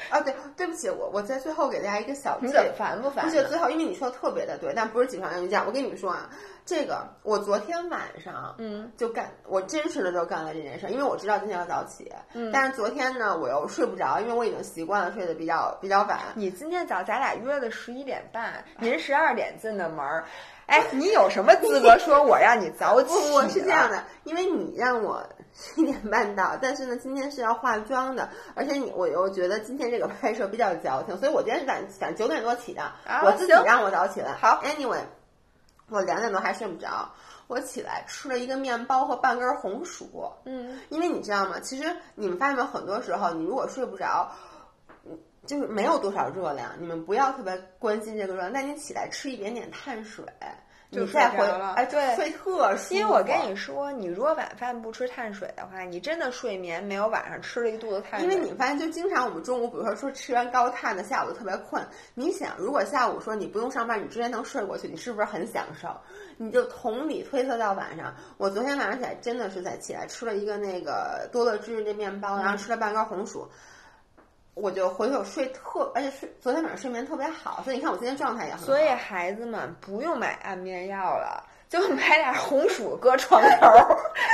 啊，对，对不起，我我在最后给大家一个小
你怎么烦不烦呢？
而且最后，因为你说的特别的对，但不是起床练瑜伽。我跟你们说啊，这个我昨天晚上
嗯
就干，我真实的就干了这件事儿，因为我知道今天要早起。
嗯
但是昨天呢，我又睡不着，因为我已经习惯了睡得比较比较晚。
你今天早咱俩约的十一点半，您十二点进的门儿，哎，你有什么资格说我让你早起？
不，我是这样的，因为你让我 十一点半到，但是呢，今天是要化妆的，而且你我又觉得今天这个拍摄比较矫情，所以我今天是想想九点多起的，
啊
我自己让我早起来。
好
，anyway，我两点多还睡不着，我起来吃了一个面包和半根红薯。
嗯，
因为你知道吗？其实你们发现没有，很多时候你如果睡不着，嗯就是没有多少热量，你们不要特别关心这个热量，但你起来吃一点点碳水，
就
你再回哎，
对
睡特舒服。
因为我跟你说，你如果晚饭不吃碳水的话，你真的睡眠没有晚上吃了一肚子碳水。
因为你发现，就经常我们中午，比如说说吃完高碳的，下午就特别困。你想，如果下午说你不用上班，你直接能睡过去，你是不是很享受？你就同理推测到晚上。我昨天晚上起来真的是在起来吃了一个那个多乐芝那面包，然后吃了半根红薯。我就回头睡特，而且睡昨天晚上睡眠特别好，所以你看我今天状态也很好。
所以孩子们不用买安眠药了，就买点红薯搁床头，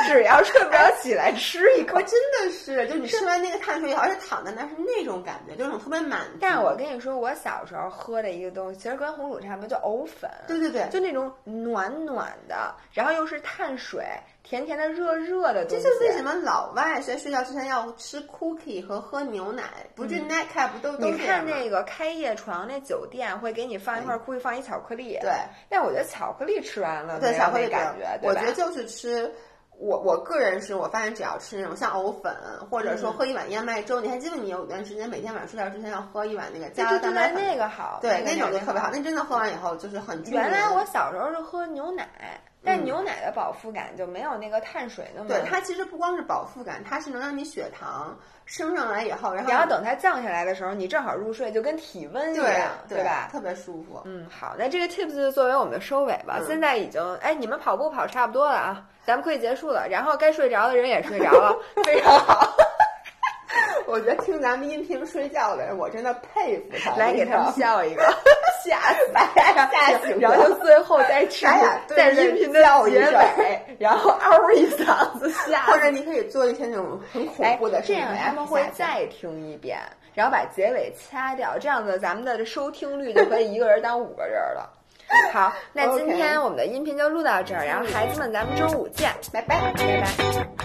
只要睡不着起来吃一口
我。真的是，就你吃完那个碳水以后，而且躺在那儿是那种感觉，就是那种特别满足。
但是我跟你说，我小时候喝的一个东西，其实跟红薯差不多，叫藕粉。
对对对，
就那种暖暖的，然后又是碳水，甜甜的、热热的。
这就是为什么老外在睡觉之前要吃 cookie 和喝牛奶，不是 nightcap 不都都
嗯你？看那个开业床那酒店会给你放一块 cookie，放一巧克力。
对，
但我觉得巧克力吃完了
对，巧克力
感觉，
我觉得就是吃。我我个人是我发现只要吃那种像藕粉，或者
嗯
说喝一碗燕麦粥，你还记得你有一段时间每天晚上睡觉之前要喝一碗那个
就
加了蛋白粉，
那个好，
对，
那
那种就特别好。那真的喝完以后就是很
原来我小时候是喝牛奶，但
嗯
牛奶的饱腹感就没有那个碳水那么。
对它其实不光是饱腹感，它是能让你血糖升上来以后，然后
你要等它降下来的时候，你正好入睡，就跟体温一
对
样，
对
吧？
特别舒服。
嗯，好，那这个 tips 就作为我们的收尾吧。
嗯
现在已经，哎，你们跑步跑差不多了啊，咱们可以结束了。然后该睡着的人也睡着了，非常好。
我觉得听咱们音频睡觉的人，我真的佩服他。
来给他们笑一个，吓死
吓吓醒
然后就最后再吃在音频的结尾，然后嗷一嗓子吓。
或者你可以做一些那种很恐
哎
怖的，
这样他们会再听一遍，然后把结尾掐掉，这样子咱们的收听率就可以一个人当五个人了。好，那今天我们的音频就录到这儿，然后孩子们，咱们周五见，
拜拜。
拜拜。